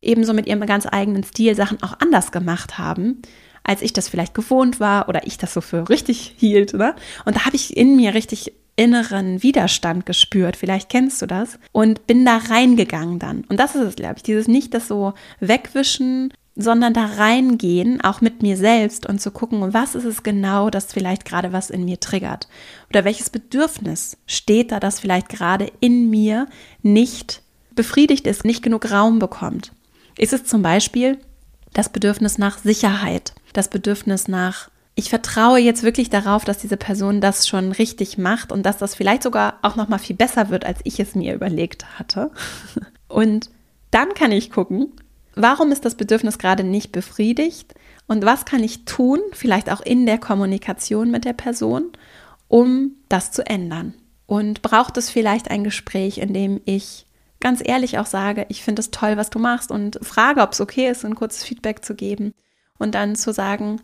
ebenso mit ihrem ganz eigenen Stil Sachen auch anders gemacht haben, als ich das vielleicht gewohnt war oder ich das so für richtig hielt. Ne? Und da habe ich in mir richtig inneren Widerstand gespürt. Vielleicht kennst du das. Und bin da reingegangen dann. Und das ist es, glaube ich. Dieses nicht das so wegwischen, sondern da reingehen, auch mit mir selbst und zu gucken, was ist es genau, das vielleicht gerade was in mir triggert. Oder welches Bedürfnis steht da, das vielleicht gerade in mir nicht befriedigt ist, nicht genug Raum bekommt. Ist es zum Beispiel das Bedürfnis nach Sicherheit, das Bedürfnis nach ich vertraue jetzt wirklich darauf, dass diese Person das schon richtig macht und dass das vielleicht sogar auch noch mal viel besser wird, als ich es mir überlegt hatte. Und dann kann ich gucken, warum ist das Bedürfnis gerade nicht befriedigt und was kann ich tun, vielleicht auch in der Kommunikation mit der Person, um das zu ändern. Und braucht es vielleicht ein Gespräch, in dem ich ganz ehrlich auch sage, ich finde es toll, was du machst und frage, ob es okay ist, ein kurzes Feedback zu geben und dann zu sagen,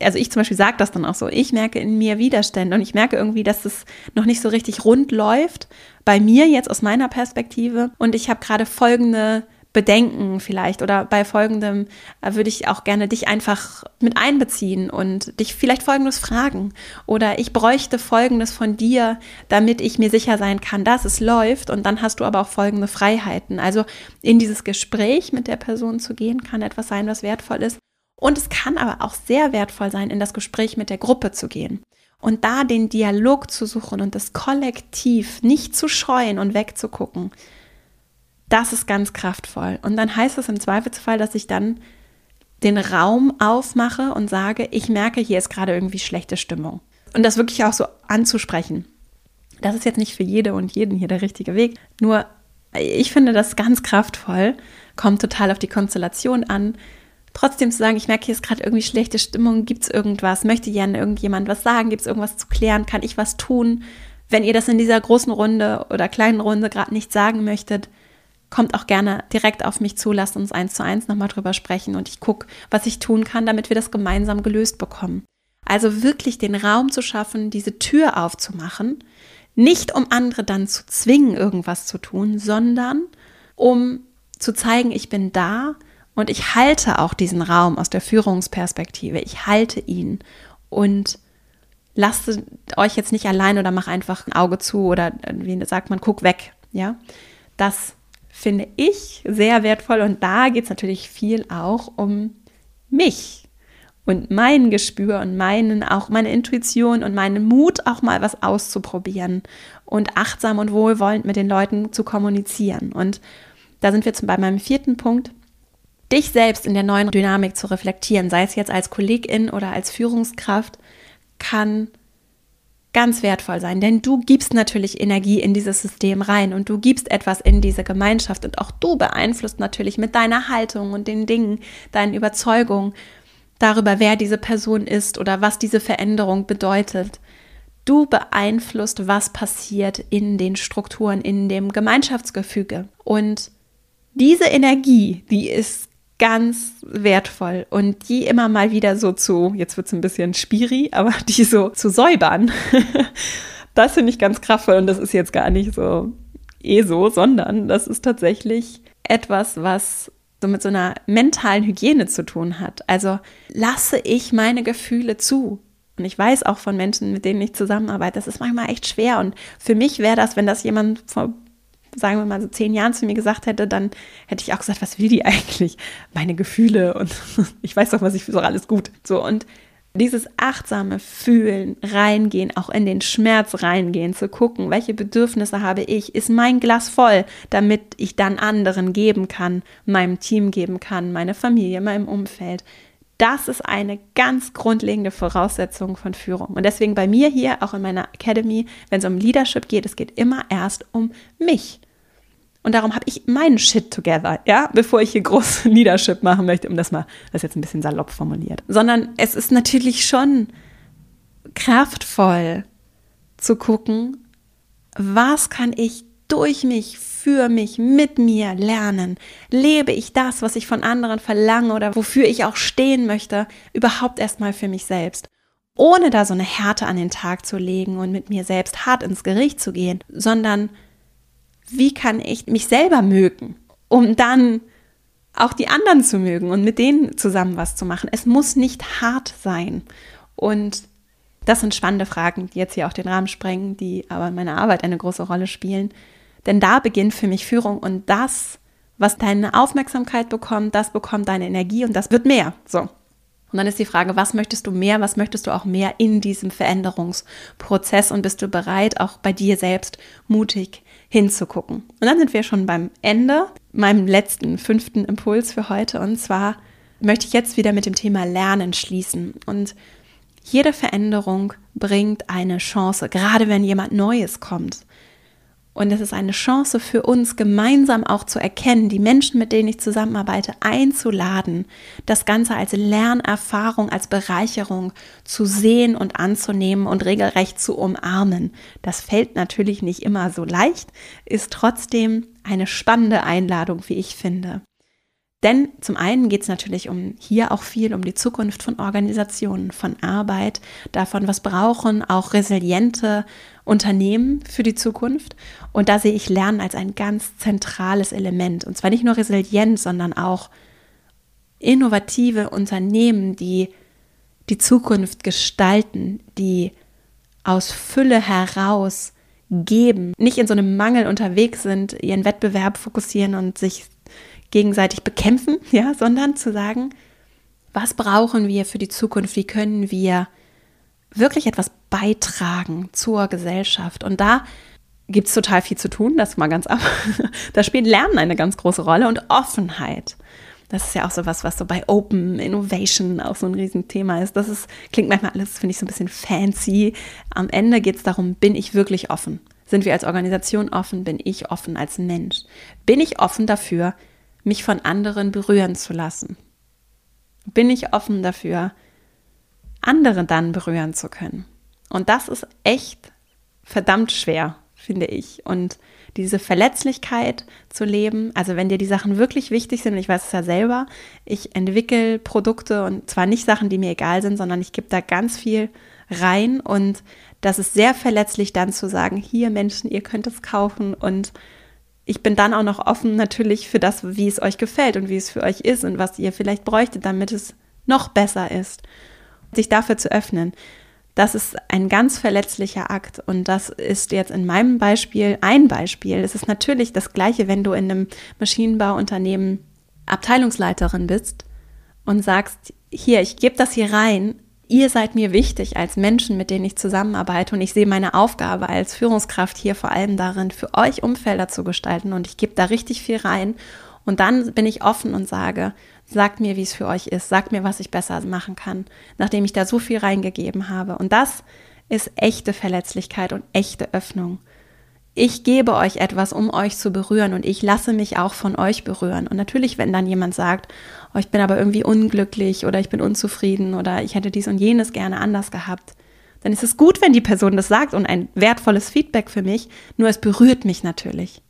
also ich zum Beispiel sage das dann auch so, ich merke in mir Widerstände und ich merke irgendwie, dass es noch nicht so richtig rund läuft, bei mir jetzt aus meiner Perspektive. Und ich habe gerade folgende Bedenken vielleicht oder bei folgendem äh, würde ich auch gerne dich einfach mit einbeziehen und dich vielleicht folgendes fragen oder ich bräuchte folgendes von dir, damit ich mir sicher sein kann, dass es läuft und dann hast du aber auch folgende Freiheiten. Also in dieses Gespräch mit der Person zu gehen, kann etwas sein, was wertvoll ist und es kann aber auch sehr wertvoll sein, in das Gespräch mit der Gruppe zu gehen und da den Dialog zu suchen und das Kollektiv nicht zu scheuen und wegzugucken. Das ist ganz kraftvoll. Und dann heißt es im Zweifelsfall, dass ich dann den Raum aufmache und sage, ich merke, hier ist gerade irgendwie schlechte Stimmung. Und das wirklich auch so anzusprechen. Das ist jetzt nicht für jede und jeden hier der richtige Weg. Nur ich finde das ganz kraftvoll, kommt total auf die Konstellation an trotzdem zu sagen, ich merke, hier ist gerade irgendwie schlechte Stimmung, gibt es irgendwas, möchte gerne irgendjemand was sagen, gibt es irgendwas zu klären, kann ich was tun? Wenn ihr das in dieser großen Runde oder kleinen Runde gerade nicht sagen möchtet, kommt auch gerne direkt auf mich zu, lasst uns eins zu eins nochmal drüber sprechen und ich gucke, was ich tun kann, damit wir das gemeinsam gelöst bekommen. Also wirklich den Raum zu schaffen, diese Tür aufzumachen, nicht um andere dann zu zwingen, irgendwas zu tun, sondern um zu zeigen, ich bin da, und ich halte auch diesen Raum aus der Führungsperspektive. Ich halte ihn und lasst euch jetzt nicht allein oder mach einfach ein Auge zu oder wie sagt man, guck weg. Ja, das finde ich sehr wertvoll und da geht es natürlich viel auch um mich und mein Gespür und meinen auch meine Intuition und meinen Mut auch mal was auszuprobieren und achtsam und wohlwollend mit den Leuten zu kommunizieren und da sind wir zum bei meinem vierten Punkt dich selbst in der neuen Dynamik zu reflektieren, sei es jetzt als Kollegin oder als Führungskraft, kann ganz wertvoll sein, denn du gibst natürlich Energie in dieses System rein und du gibst etwas in diese Gemeinschaft und auch du beeinflusst natürlich mit deiner Haltung und den Dingen, deinen Überzeugungen darüber, wer diese Person ist oder was diese Veränderung bedeutet. Du beeinflusst, was passiert in den Strukturen, in dem Gemeinschaftsgefüge. Und diese Energie, die ist ganz wertvoll und die immer mal wieder so zu, jetzt wird es ein bisschen spiri, aber die so zu säubern, das finde ich ganz kraftvoll und das ist jetzt gar nicht so eh so, sondern das ist tatsächlich etwas, was so mit so einer mentalen Hygiene zu tun hat. Also lasse ich meine Gefühle zu. Und ich weiß auch von Menschen, mit denen ich zusammenarbeite, das ist manchmal echt schwer. Und für mich wäre das, wenn das jemand vor sagen wir mal so zehn Jahren zu mir gesagt hätte, dann hätte ich auch gesagt, was will die eigentlich? Meine Gefühle und ich weiß doch, was ich für so alles gut. So und dieses achtsame Fühlen, reingehen, auch in den Schmerz reingehen, zu gucken, welche Bedürfnisse habe ich, ist mein Glas voll, damit ich dann anderen geben kann, meinem Team geben kann, meine Familie, meinem Umfeld. Das ist eine ganz grundlegende Voraussetzung von Führung. Und deswegen bei mir hier, auch in meiner Academy, wenn es um Leadership geht, es geht immer erst um mich. Und darum habe ich meinen Shit together, ja, bevor ich hier groß Leadership machen möchte, um das mal, das jetzt ein bisschen salopp formuliert. Sondern es ist natürlich schon kraftvoll zu gucken, was kann ich durch mich, für mich, mit mir lernen? Lebe ich das, was ich von anderen verlange oder wofür ich auch stehen möchte, überhaupt erstmal für mich selbst? Ohne da so eine Härte an den Tag zu legen und mit mir selbst hart ins Gericht zu gehen, sondern wie kann ich mich selber mögen, um dann auch die anderen zu mögen und mit denen zusammen was zu machen. Es muss nicht hart sein. Und das sind spannende Fragen, die jetzt hier auch den Rahmen sprengen, die aber in meiner Arbeit eine große Rolle spielen. Denn da beginnt für mich Führung und das, was deine Aufmerksamkeit bekommt, das bekommt deine Energie und das wird mehr. So. Und dann ist die Frage, was möchtest du mehr, was möchtest du auch mehr in diesem Veränderungsprozess und bist du bereit, auch bei dir selbst mutig hinzugucken? Und dann sind wir schon beim Ende, meinem letzten, fünften Impuls für heute. Und zwar möchte ich jetzt wieder mit dem Thema Lernen schließen. Und jede Veränderung bringt eine Chance, gerade wenn jemand Neues kommt. Und es ist eine Chance für uns, gemeinsam auch zu erkennen, die Menschen, mit denen ich zusammenarbeite, einzuladen, das Ganze als Lernerfahrung, als Bereicherung zu sehen und anzunehmen und regelrecht zu umarmen. Das fällt natürlich nicht immer so leicht, ist trotzdem eine spannende Einladung, wie ich finde. Denn zum einen geht es natürlich um hier auch viel um die Zukunft von Organisationen, von Arbeit, davon, was brauchen auch resiliente Unternehmen für die Zukunft. Und da sehe ich Lernen als ein ganz zentrales Element. Und zwar nicht nur resilient, sondern auch innovative Unternehmen, die die Zukunft gestalten, die aus Fülle heraus geben, nicht in so einem Mangel unterwegs sind, ihren Wettbewerb fokussieren und sich gegenseitig bekämpfen, ja, sondern zu sagen, was brauchen wir für die Zukunft? Wie können wir wirklich etwas beitragen zur Gesellschaft? Und da gibt es total viel zu tun, das mal ganz ab. Da spielt Lernen eine ganz große Rolle und Offenheit. Das ist ja auch so was, was so bei Open Innovation auch so ein Riesenthema ist. Das ist, klingt manchmal alles, finde ich, so ein bisschen fancy. Am Ende geht es darum, bin ich wirklich offen? Sind wir als Organisation offen? Bin ich offen als Mensch? Bin ich offen dafür, mich von anderen berühren zu lassen? Bin ich offen dafür, andere dann berühren zu können? Und das ist echt verdammt schwer, finde ich. Und diese Verletzlichkeit zu leben, also wenn dir die Sachen wirklich wichtig sind, ich weiß es ja selber, ich entwickle Produkte und zwar nicht Sachen, die mir egal sind, sondern ich gebe da ganz viel rein und das ist sehr verletzlich dann zu sagen, hier Menschen, ihr könnt es kaufen und ich bin dann auch noch offen natürlich für das, wie es euch gefällt und wie es für euch ist und was ihr vielleicht bräuchtet, damit es noch besser ist. Sich dafür zu öffnen, das ist ein ganz verletzlicher Akt und das ist jetzt in meinem Beispiel ein Beispiel. Es ist natürlich das gleiche, wenn du in einem Maschinenbauunternehmen Abteilungsleiterin bist und sagst, hier, ich gebe das hier rein, ihr seid mir wichtig als Menschen, mit denen ich zusammenarbeite und ich sehe meine Aufgabe als Führungskraft hier vor allem darin, für euch Umfelder zu gestalten und ich gebe da richtig viel rein. Und dann bin ich offen und sage, sagt mir, wie es für euch ist, sagt mir, was ich besser machen kann, nachdem ich da so viel reingegeben habe. Und das ist echte Verletzlichkeit und echte Öffnung. Ich gebe euch etwas, um euch zu berühren und ich lasse mich auch von euch berühren. Und natürlich, wenn dann jemand sagt, oh, ich bin aber irgendwie unglücklich oder ich bin unzufrieden oder ich hätte dies und jenes gerne anders gehabt, dann ist es gut, wenn die Person das sagt und ein wertvolles Feedback für mich, nur es berührt mich natürlich.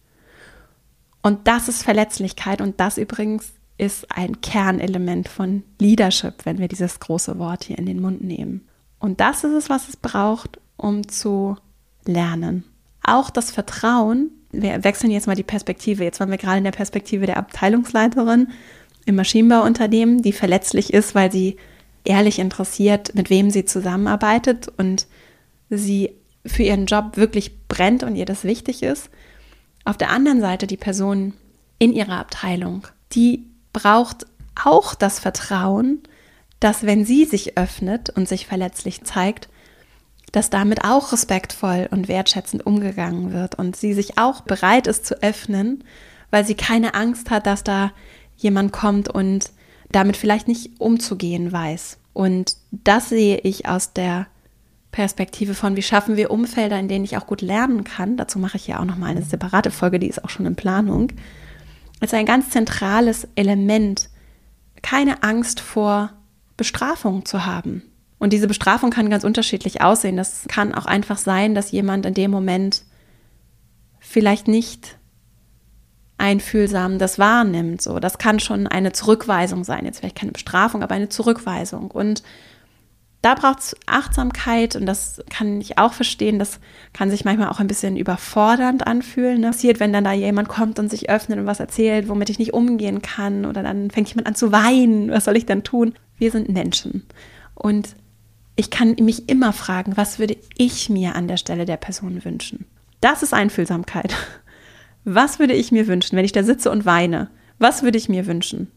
Und das ist Verletzlichkeit und das übrigens ist ein Kernelement von Leadership, wenn wir dieses große Wort hier in den Mund nehmen. Und das ist es, was es braucht, um zu lernen. Auch das Vertrauen, wir wechseln jetzt mal die Perspektive, jetzt waren wir gerade in der Perspektive der Abteilungsleiterin im Maschinenbauunternehmen, die verletzlich ist, weil sie ehrlich interessiert, mit wem sie zusammenarbeitet und sie für ihren Job wirklich brennt und ihr das wichtig ist. Auf der anderen Seite die Person in ihrer Abteilung, die braucht auch das Vertrauen, dass wenn sie sich öffnet und sich verletzlich zeigt, dass damit auch respektvoll und wertschätzend umgegangen wird und sie sich auch bereit ist zu öffnen, weil sie keine Angst hat, dass da jemand kommt und damit vielleicht nicht umzugehen weiß. Und das sehe ich aus der Perspektive von, wie schaffen wir Umfelder, in denen ich auch gut lernen kann. Dazu mache ich ja auch nochmal eine separate Folge, die ist auch schon in Planung. Es ist ein ganz zentrales Element, keine Angst vor Bestrafung zu haben. Und diese Bestrafung kann ganz unterschiedlich aussehen. Das kann auch einfach sein, dass jemand in dem Moment vielleicht nicht einfühlsam das wahrnimmt. So, das kann schon eine Zurückweisung sein. Jetzt vielleicht keine Bestrafung, aber eine Zurückweisung. Und da braucht es Achtsamkeit und das kann ich auch verstehen. Das kann sich manchmal auch ein bisschen überfordernd anfühlen. Ne? Passiert, wenn dann da jemand kommt und sich öffnet und was erzählt, womit ich nicht umgehen kann oder dann fängt jemand an zu weinen. Was soll ich dann tun? Wir sind Menschen und ich kann mich immer fragen, was würde ich mir an der Stelle der Person wünschen? Das ist Einfühlsamkeit. Was würde ich mir wünschen, wenn ich da sitze und weine? Was würde ich mir wünschen?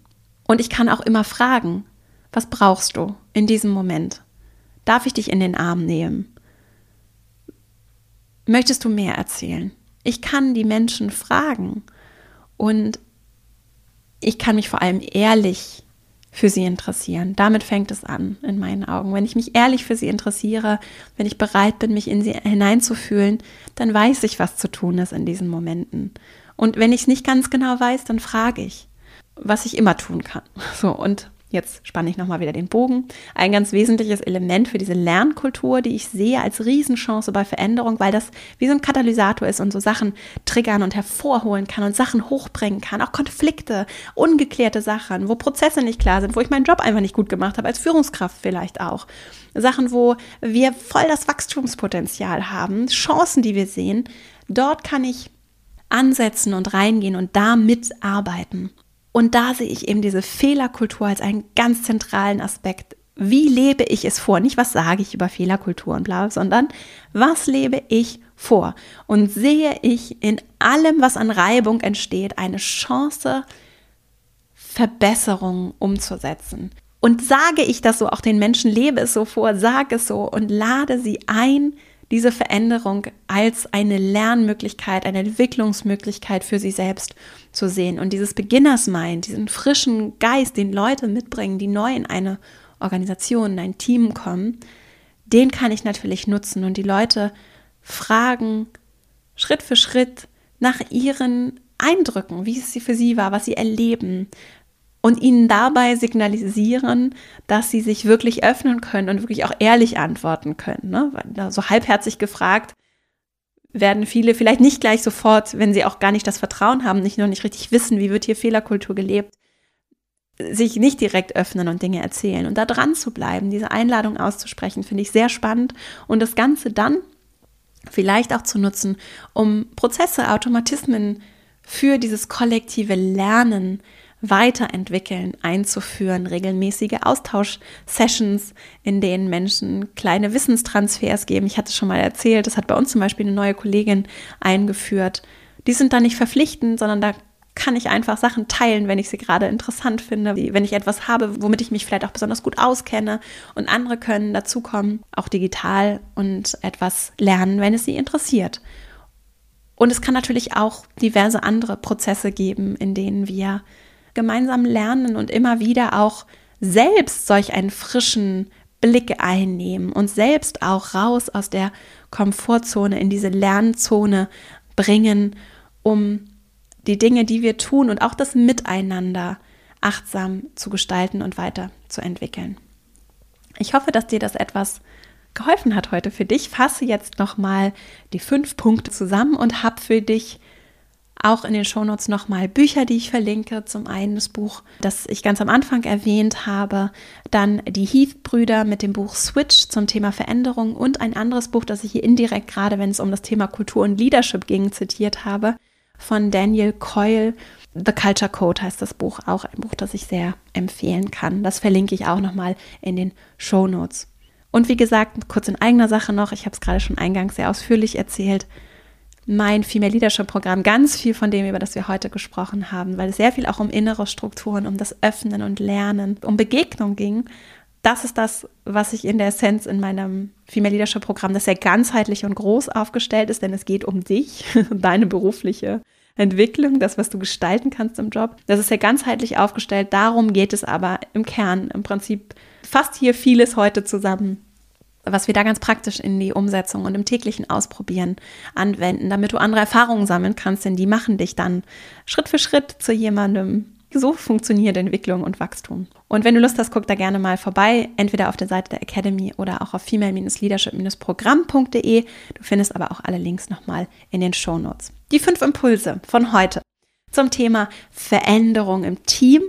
Und ich kann auch immer fragen, was brauchst du in diesem Moment? Darf ich dich in den Arm nehmen? Möchtest du mehr erzählen? Ich kann die Menschen fragen und ich kann mich vor allem ehrlich für sie interessieren. Damit fängt es an, in meinen Augen. Wenn ich mich ehrlich für sie interessiere, wenn ich bereit bin, mich in sie hineinzufühlen, dann weiß ich, was zu tun ist in diesen Momenten. Und wenn ich es nicht ganz genau weiß, dann frage ich, was ich immer tun kann. So, und Jetzt spanne ich nochmal wieder den Bogen. Ein ganz wesentliches Element für diese Lernkultur, die ich sehe als Riesenchance bei Veränderung, weil das wie so ein Katalysator ist und so Sachen triggern und hervorholen kann und Sachen hochbringen kann. Auch Konflikte, ungeklärte Sachen, wo Prozesse nicht klar sind, wo ich meinen Job einfach nicht gut gemacht habe, als Führungskraft vielleicht auch. Sachen, wo wir voll das Wachstumspotenzial haben, Chancen, die wir sehen. Dort kann ich ansetzen und reingehen und da mitarbeiten. Und da sehe ich eben diese Fehlerkultur als einen ganz zentralen Aspekt. Wie lebe ich es vor? Nicht, was sage ich über Fehlerkultur und bla, sondern was lebe ich vor? Und sehe ich in allem, was an Reibung entsteht, eine Chance, Verbesserungen umzusetzen. Und sage ich das so auch den Menschen, lebe es so vor, sage es so und lade sie ein, diese Veränderung als eine Lernmöglichkeit, eine Entwicklungsmöglichkeit für sie selbst zu sehen. Und dieses Beginners Mind, diesen frischen Geist, den Leute mitbringen, die neu in eine Organisation, in ein Team kommen, den kann ich natürlich nutzen und die Leute fragen Schritt für Schritt nach ihren Eindrücken, wie es für sie war, was sie erleben, und ihnen dabei signalisieren, dass sie sich wirklich öffnen können und wirklich auch ehrlich antworten können. Ne? So halbherzig gefragt werden viele vielleicht nicht gleich sofort, wenn sie auch gar nicht das Vertrauen haben, nicht nur nicht richtig wissen, wie wird hier Fehlerkultur gelebt, sich nicht direkt öffnen und Dinge erzählen und da dran zu bleiben, diese Einladung auszusprechen, finde ich sehr spannend und das Ganze dann vielleicht auch zu nutzen, um Prozesse, Automatismen für dieses kollektive Lernen weiterentwickeln, einzuführen, regelmäßige Austauschsessions, in denen Menschen kleine Wissenstransfers geben. Ich hatte schon mal erzählt, das hat bei uns zum Beispiel eine neue Kollegin eingeführt. Die sind da nicht verpflichtend, sondern da kann ich einfach Sachen teilen, wenn ich sie gerade interessant finde, wenn ich etwas habe, womit ich mich vielleicht auch besonders gut auskenne und andere können dazukommen, auch digital und etwas lernen, wenn es sie interessiert. Und es kann natürlich auch diverse andere Prozesse geben, in denen wir gemeinsam lernen und immer wieder auch selbst solch einen frischen Blick einnehmen und selbst auch raus aus der Komfortzone in diese Lernzone bringen, um die Dinge, die wir tun und auch das Miteinander achtsam zu gestalten und weiterzuentwickeln. Ich hoffe, dass dir das etwas geholfen hat heute für dich. Fasse jetzt nochmal die fünf Punkte zusammen und habe für dich auch in den Shownotes nochmal Bücher, die ich verlinke. Zum einen das Buch, das ich ganz am Anfang erwähnt habe, dann die Heath-Brüder mit dem Buch Switch zum Thema Veränderung und ein anderes Buch, das ich hier indirekt gerade, wenn es um das Thema Kultur und Leadership ging, zitiert habe, von Daniel Coyle. The Culture Code heißt das Buch, auch ein Buch, das ich sehr empfehlen kann. Das verlinke ich auch nochmal in den Shownotes. Und wie gesagt, kurz in eigener Sache noch, ich habe es gerade schon eingangs sehr ausführlich erzählt, mein Female Leadership Programm ganz viel von dem, über das wir heute gesprochen haben, weil es sehr viel auch um innere Strukturen, um das Öffnen und Lernen, um Begegnung ging. Das ist das, was ich in der Essenz in meinem Female Leadership Programm, das sehr ganzheitlich und groß aufgestellt ist, denn es geht um dich, deine berufliche Entwicklung, das, was du gestalten kannst im Job. Das ist ja ganzheitlich aufgestellt. Darum geht es aber im Kern. Im Prinzip fasst hier vieles heute zusammen, was wir da ganz praktisch in die Umsetzung und im täglichen Ausprobieren anwenden, damit du andere Erfahrungen sammeln kannst, denn die machen dich dann Schritt für Schritt zu jemandem, so funktioniert Entwicklung und Wachstum. Und wenn du Lust hast, guck da gerne mal vorbei, entweder auf der Seite der Academy oder auch auf female-leadership-programm.de. Du findest aber auch alle Links nochmal in den Show Notes. Die fünf Impulse von heute zum Thema Veränderung im Team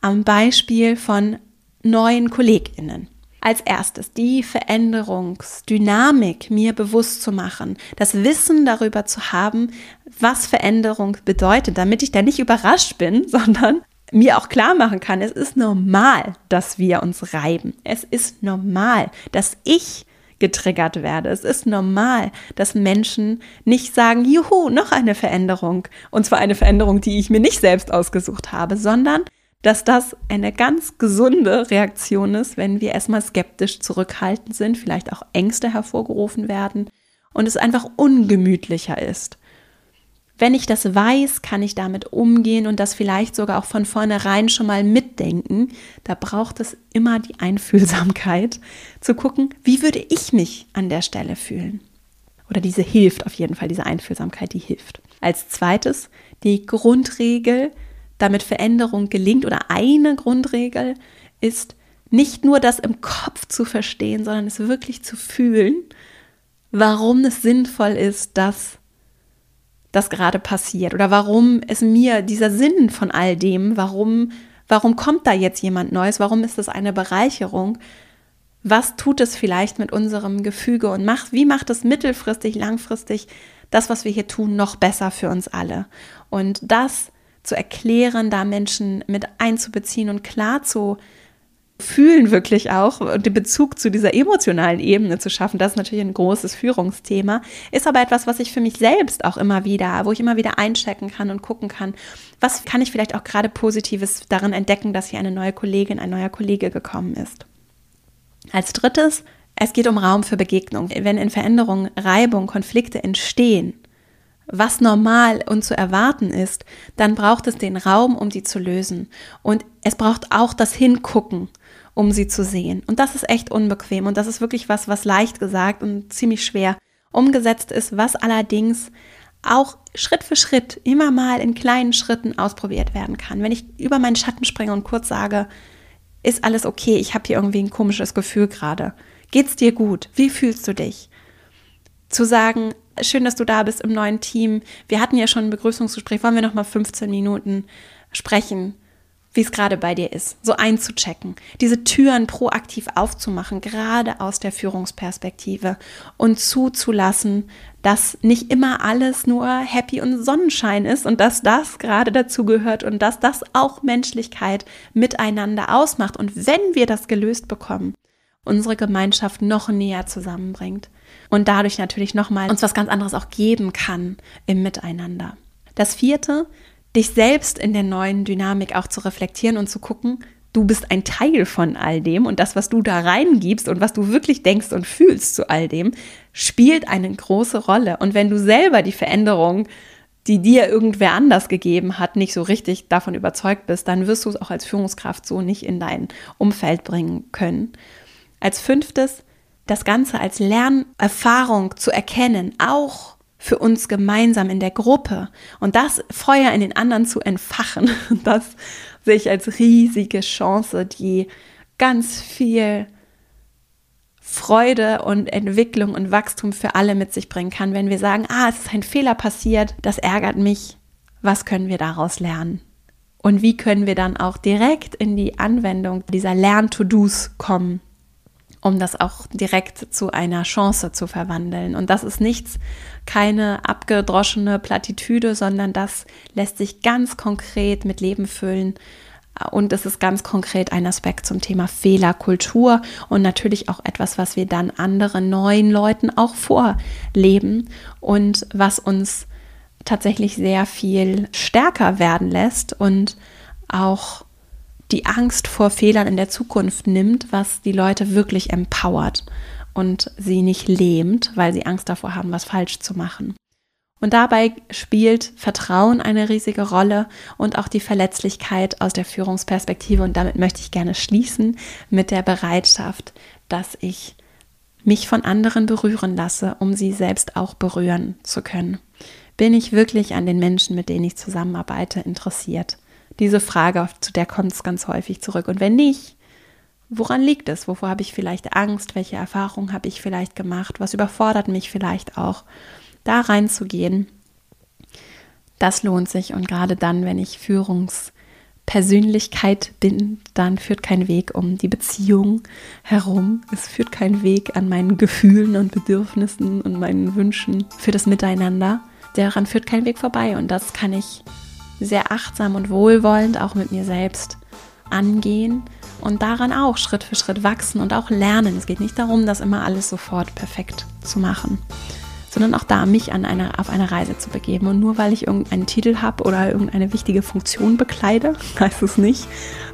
am Beispiel von neuen KollegInnen. Als erstes die Veränderungsdynamik mir bewusst zu machen, das Wissen darüber zu haben, was Veränderung bedeutet, damit ich da nicht überrascht bin, sondern mir auch klar machen kann, es ist normal, dass wir uns reiben. Es ist normal, dass ich getriggert werde. Es ist normal, dass Menschen nicht sagen, juhu, noch eine Veränderung. Und zwar eine Veränderung, die ich mir nicht selbst ausgesucht habe, sondern dass das eine ganz gesunde Reaktion ist, wenn wir erstmal skeptisch zurückhaltend sind, vielleicht auch Ängste hervorgerufen werden und es einfach ungemütlicher ist. Wenn ich das weiß, kann ich damit umgehen und das vielleicht sogar auch von vornherein schon mal mitdenken. Da braucht es immer die Einfühlsamkeit zu gucken, wie würde ich mich an der Stelle fühlen. Oder diese hilft auf jeden Fall, diese Einfühlsamkeit, die hilft. Als zweites die Grundregel, damit Veränderung gelingt oder eine Grundregel ist, nicht nur das im Kopf zu verstehen, sondern es wirklich zu fühlen, warum es sinnvoll ist, dass das gerade passiert oder warum es mir dieser Sinn von all dem, warum, warum kommt da jetzt jemand Neues, warum ist das eine Bereicherung, was tut es vielleicht mit unserem Gefüge und macht, wie macht es mittelfristig, langfristig das, was wir hier tun, noch besser für uns alle. Und das zu erklären, da Menschen mit einzubeziehen und klar zu fühlen wirklich auch und den Bezug zu dieser emotionalen Ebene zu schaffen, das ist natürlich ein großes Führungsthema, ist aber etwas, was ich für mich selbst auch immer wieder, wo ich immer wieder einchecken kann und gucken kann, was kann ich vielleicht auch gerade Positives darin entdecken, dass hier eine neue Kollegin, ein neuer Kollege gekommen ist. Als drittes, es geht um Raum für Begegnung. Wenn in Veränderungen Reibung, Konflikte entstehen, was normal und zu erwarten ist, dann braucht es den Raum, um sie zu lösen. Und es braucht auch das Hingucken, um sie zu sehen. Und das ist echt unbequem. Und das ist wirklich was, was leicht gesagt und ziemlich schwer umgesetzt ist, was allerdings auch Schritt für Schritt immer mal in kleinen Schritten ausprobiert werden kann. Wenn ich über meinen Schatten springe und kurz sage, ist alles okay, ich habe hier irgendwie ein komisches Gefühl gerade. Geht's dir gut? Wie fühlst du dich? Zu sagen, schön, dass du da bist im neuen Team. Wir hatten ja schon ein Begrüßungsgespräch. Wollen wir noch mal 15 Minuten sprechen, wie es gerade bei dir ist, so einzuchecken, diese Türen proaktiv aufzumachen, gerade aus der Führungsperspektive und zuzulassen, dass nicht immer alles nur Happy und Sonnenschein ist und dass das gerade dazu gehört und dass das auch Menschlichkeit miteinander ausmacht. Und wenn wir das gelöst bekommen, unsere Gemeinschaft noch näher zusammenbringt und dadurch natürlich nochmal uns was ganz anderes auch geben kann im Miteinander. Das vierte, dich selbst in der neuen Dynamik auch zu reflektieren und zu gucken, du bist ein Teil von all dem und das, was du da reingibst und was du wirklich denkst und fühlst zu all dem, spielt eine große Rolle. Und wenn du selber die Veränderung, die dir irgendwer anders gegeben hat, nicht so richtig davon überzeugt bist, dann wirst du es auch als Führungskraft so nicht in dein Umfeld bringen können. Als fünftes, das Ganze als Lernerfahrung zu erkennen, auch für uns gemeinsam in der Gruppe und das Feuer in den anderen zu entfachen, das sehe ich als riesige Chance, die ganz viel Freude und Entwicklung und Wachstum für alle mit sich bringen kann, wenn wir sagen, ah, es ist ein Fehler passiert, das ärgert mich, was können wir daraus lernen? Und wie können wir dann auch direkt in die Anwendung dieser Lern-To-Dos kommen? Um das auch direkt zu einer Chance zu verwandeln. Und das ist nichts, keine abgedroschene Plattitüde, sondern das lässt sich ganz konkret mit Leben füllen. Und es ist ganz konkret ein Aspekt zum Thema Fehlerkultur und natürlich auch etwas, was wir dann anderen neuen Leuten auch vorleben und was uns tatsächlich sehr viel stärker werden lässt und auch die Angst vor Fehlern in der Zukunft nimmt, was die Leute wirklich empowert und sie nicht lähmt, weil sie Angst davor haben, was falsch zu machen. Und dabei spielt Vertrauen eine riesige Rolle und auch die Verletzlichkeit aus der Führungsperspektive. Und damit möchte ich gerne schließen mit der Bereitschaft, dass ich mich von anderen berühren lasse, um sie selbst auch berühren zu können. Bin ich wirklich an den Menschen, mit denen ich zusammenarbeite, interessiert? Diese Frage, zu der kommt es ganz häufig zurück. Und wenn nicht, woran liegt es? Wovor habe ich vielleicht Angst? Welche Erfahrungen habe ich vielleicht gemacht? Was überfordert mich vielleicht auch? Da reinzugehen, das lohnt sich. Und gerade dann, wenn ich Führungspersönlichkeit bin, dann führt kein Weg um die Beziehung herum. Es führt kein Weg an meinen Gefühlen und Bedürfnissen und meinen Wünschen für das Miteinander. Daran führt kein Weg vorbei. Und das kann ich sehr achtsam und wohlwollend auch mit mir selbst angehen und daran auch Schritt für Schritt wachsen und auch lernen. Es geht nicht darum, das immer alles sofort perfekt zu machen, sondern auch da mich an eine, auf eine Reise zu begeben. Und nur weil ich irgendeinen Titel habe oder irgendeine wichtige Funktion bekleide, heißt es nicht,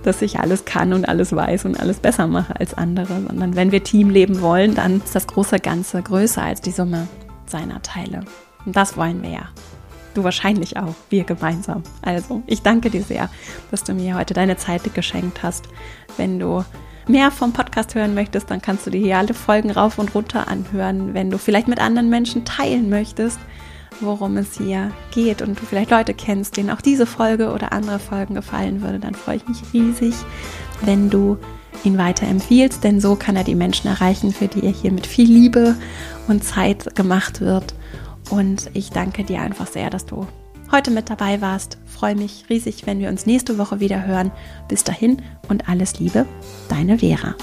dass ich alles kann und alles weiß und alles besser mache als andere, sondern wenn wir Team leben wollen, dann ist das große Ganze größer als die Summe seiner Teile. Und das wollen wir ja. Du wahrscheinlich auch, wir gemeinsam. Also, ich danke dir sehr, dass du mir heute deine Zeit geschenkt hast. Wenn du mehr vom Podcast hören möchtest, dann kannst du dir hier alle Folgen rauf und runter anhören. Wenn du vielleicht mit anderen Menschen teilen möchtest, worum es hier geht und du vielleicht Leute kennst, denen auch diese Folge oder andere Folgen gefallen würde, dann freue ich mich riesig, wenn du ihn weiterempfiehlst, denn so kann er die Menschen erreichen, für die er hier mit viel Liebe und Zeit gemacht wird. Und ich danke dir einfach sehr, dass du heute mit dabei warst. Freue mich riesig, wenn wir uns nächste Woche wieder hören. Bis dahin und alles Liebe, deine Vera.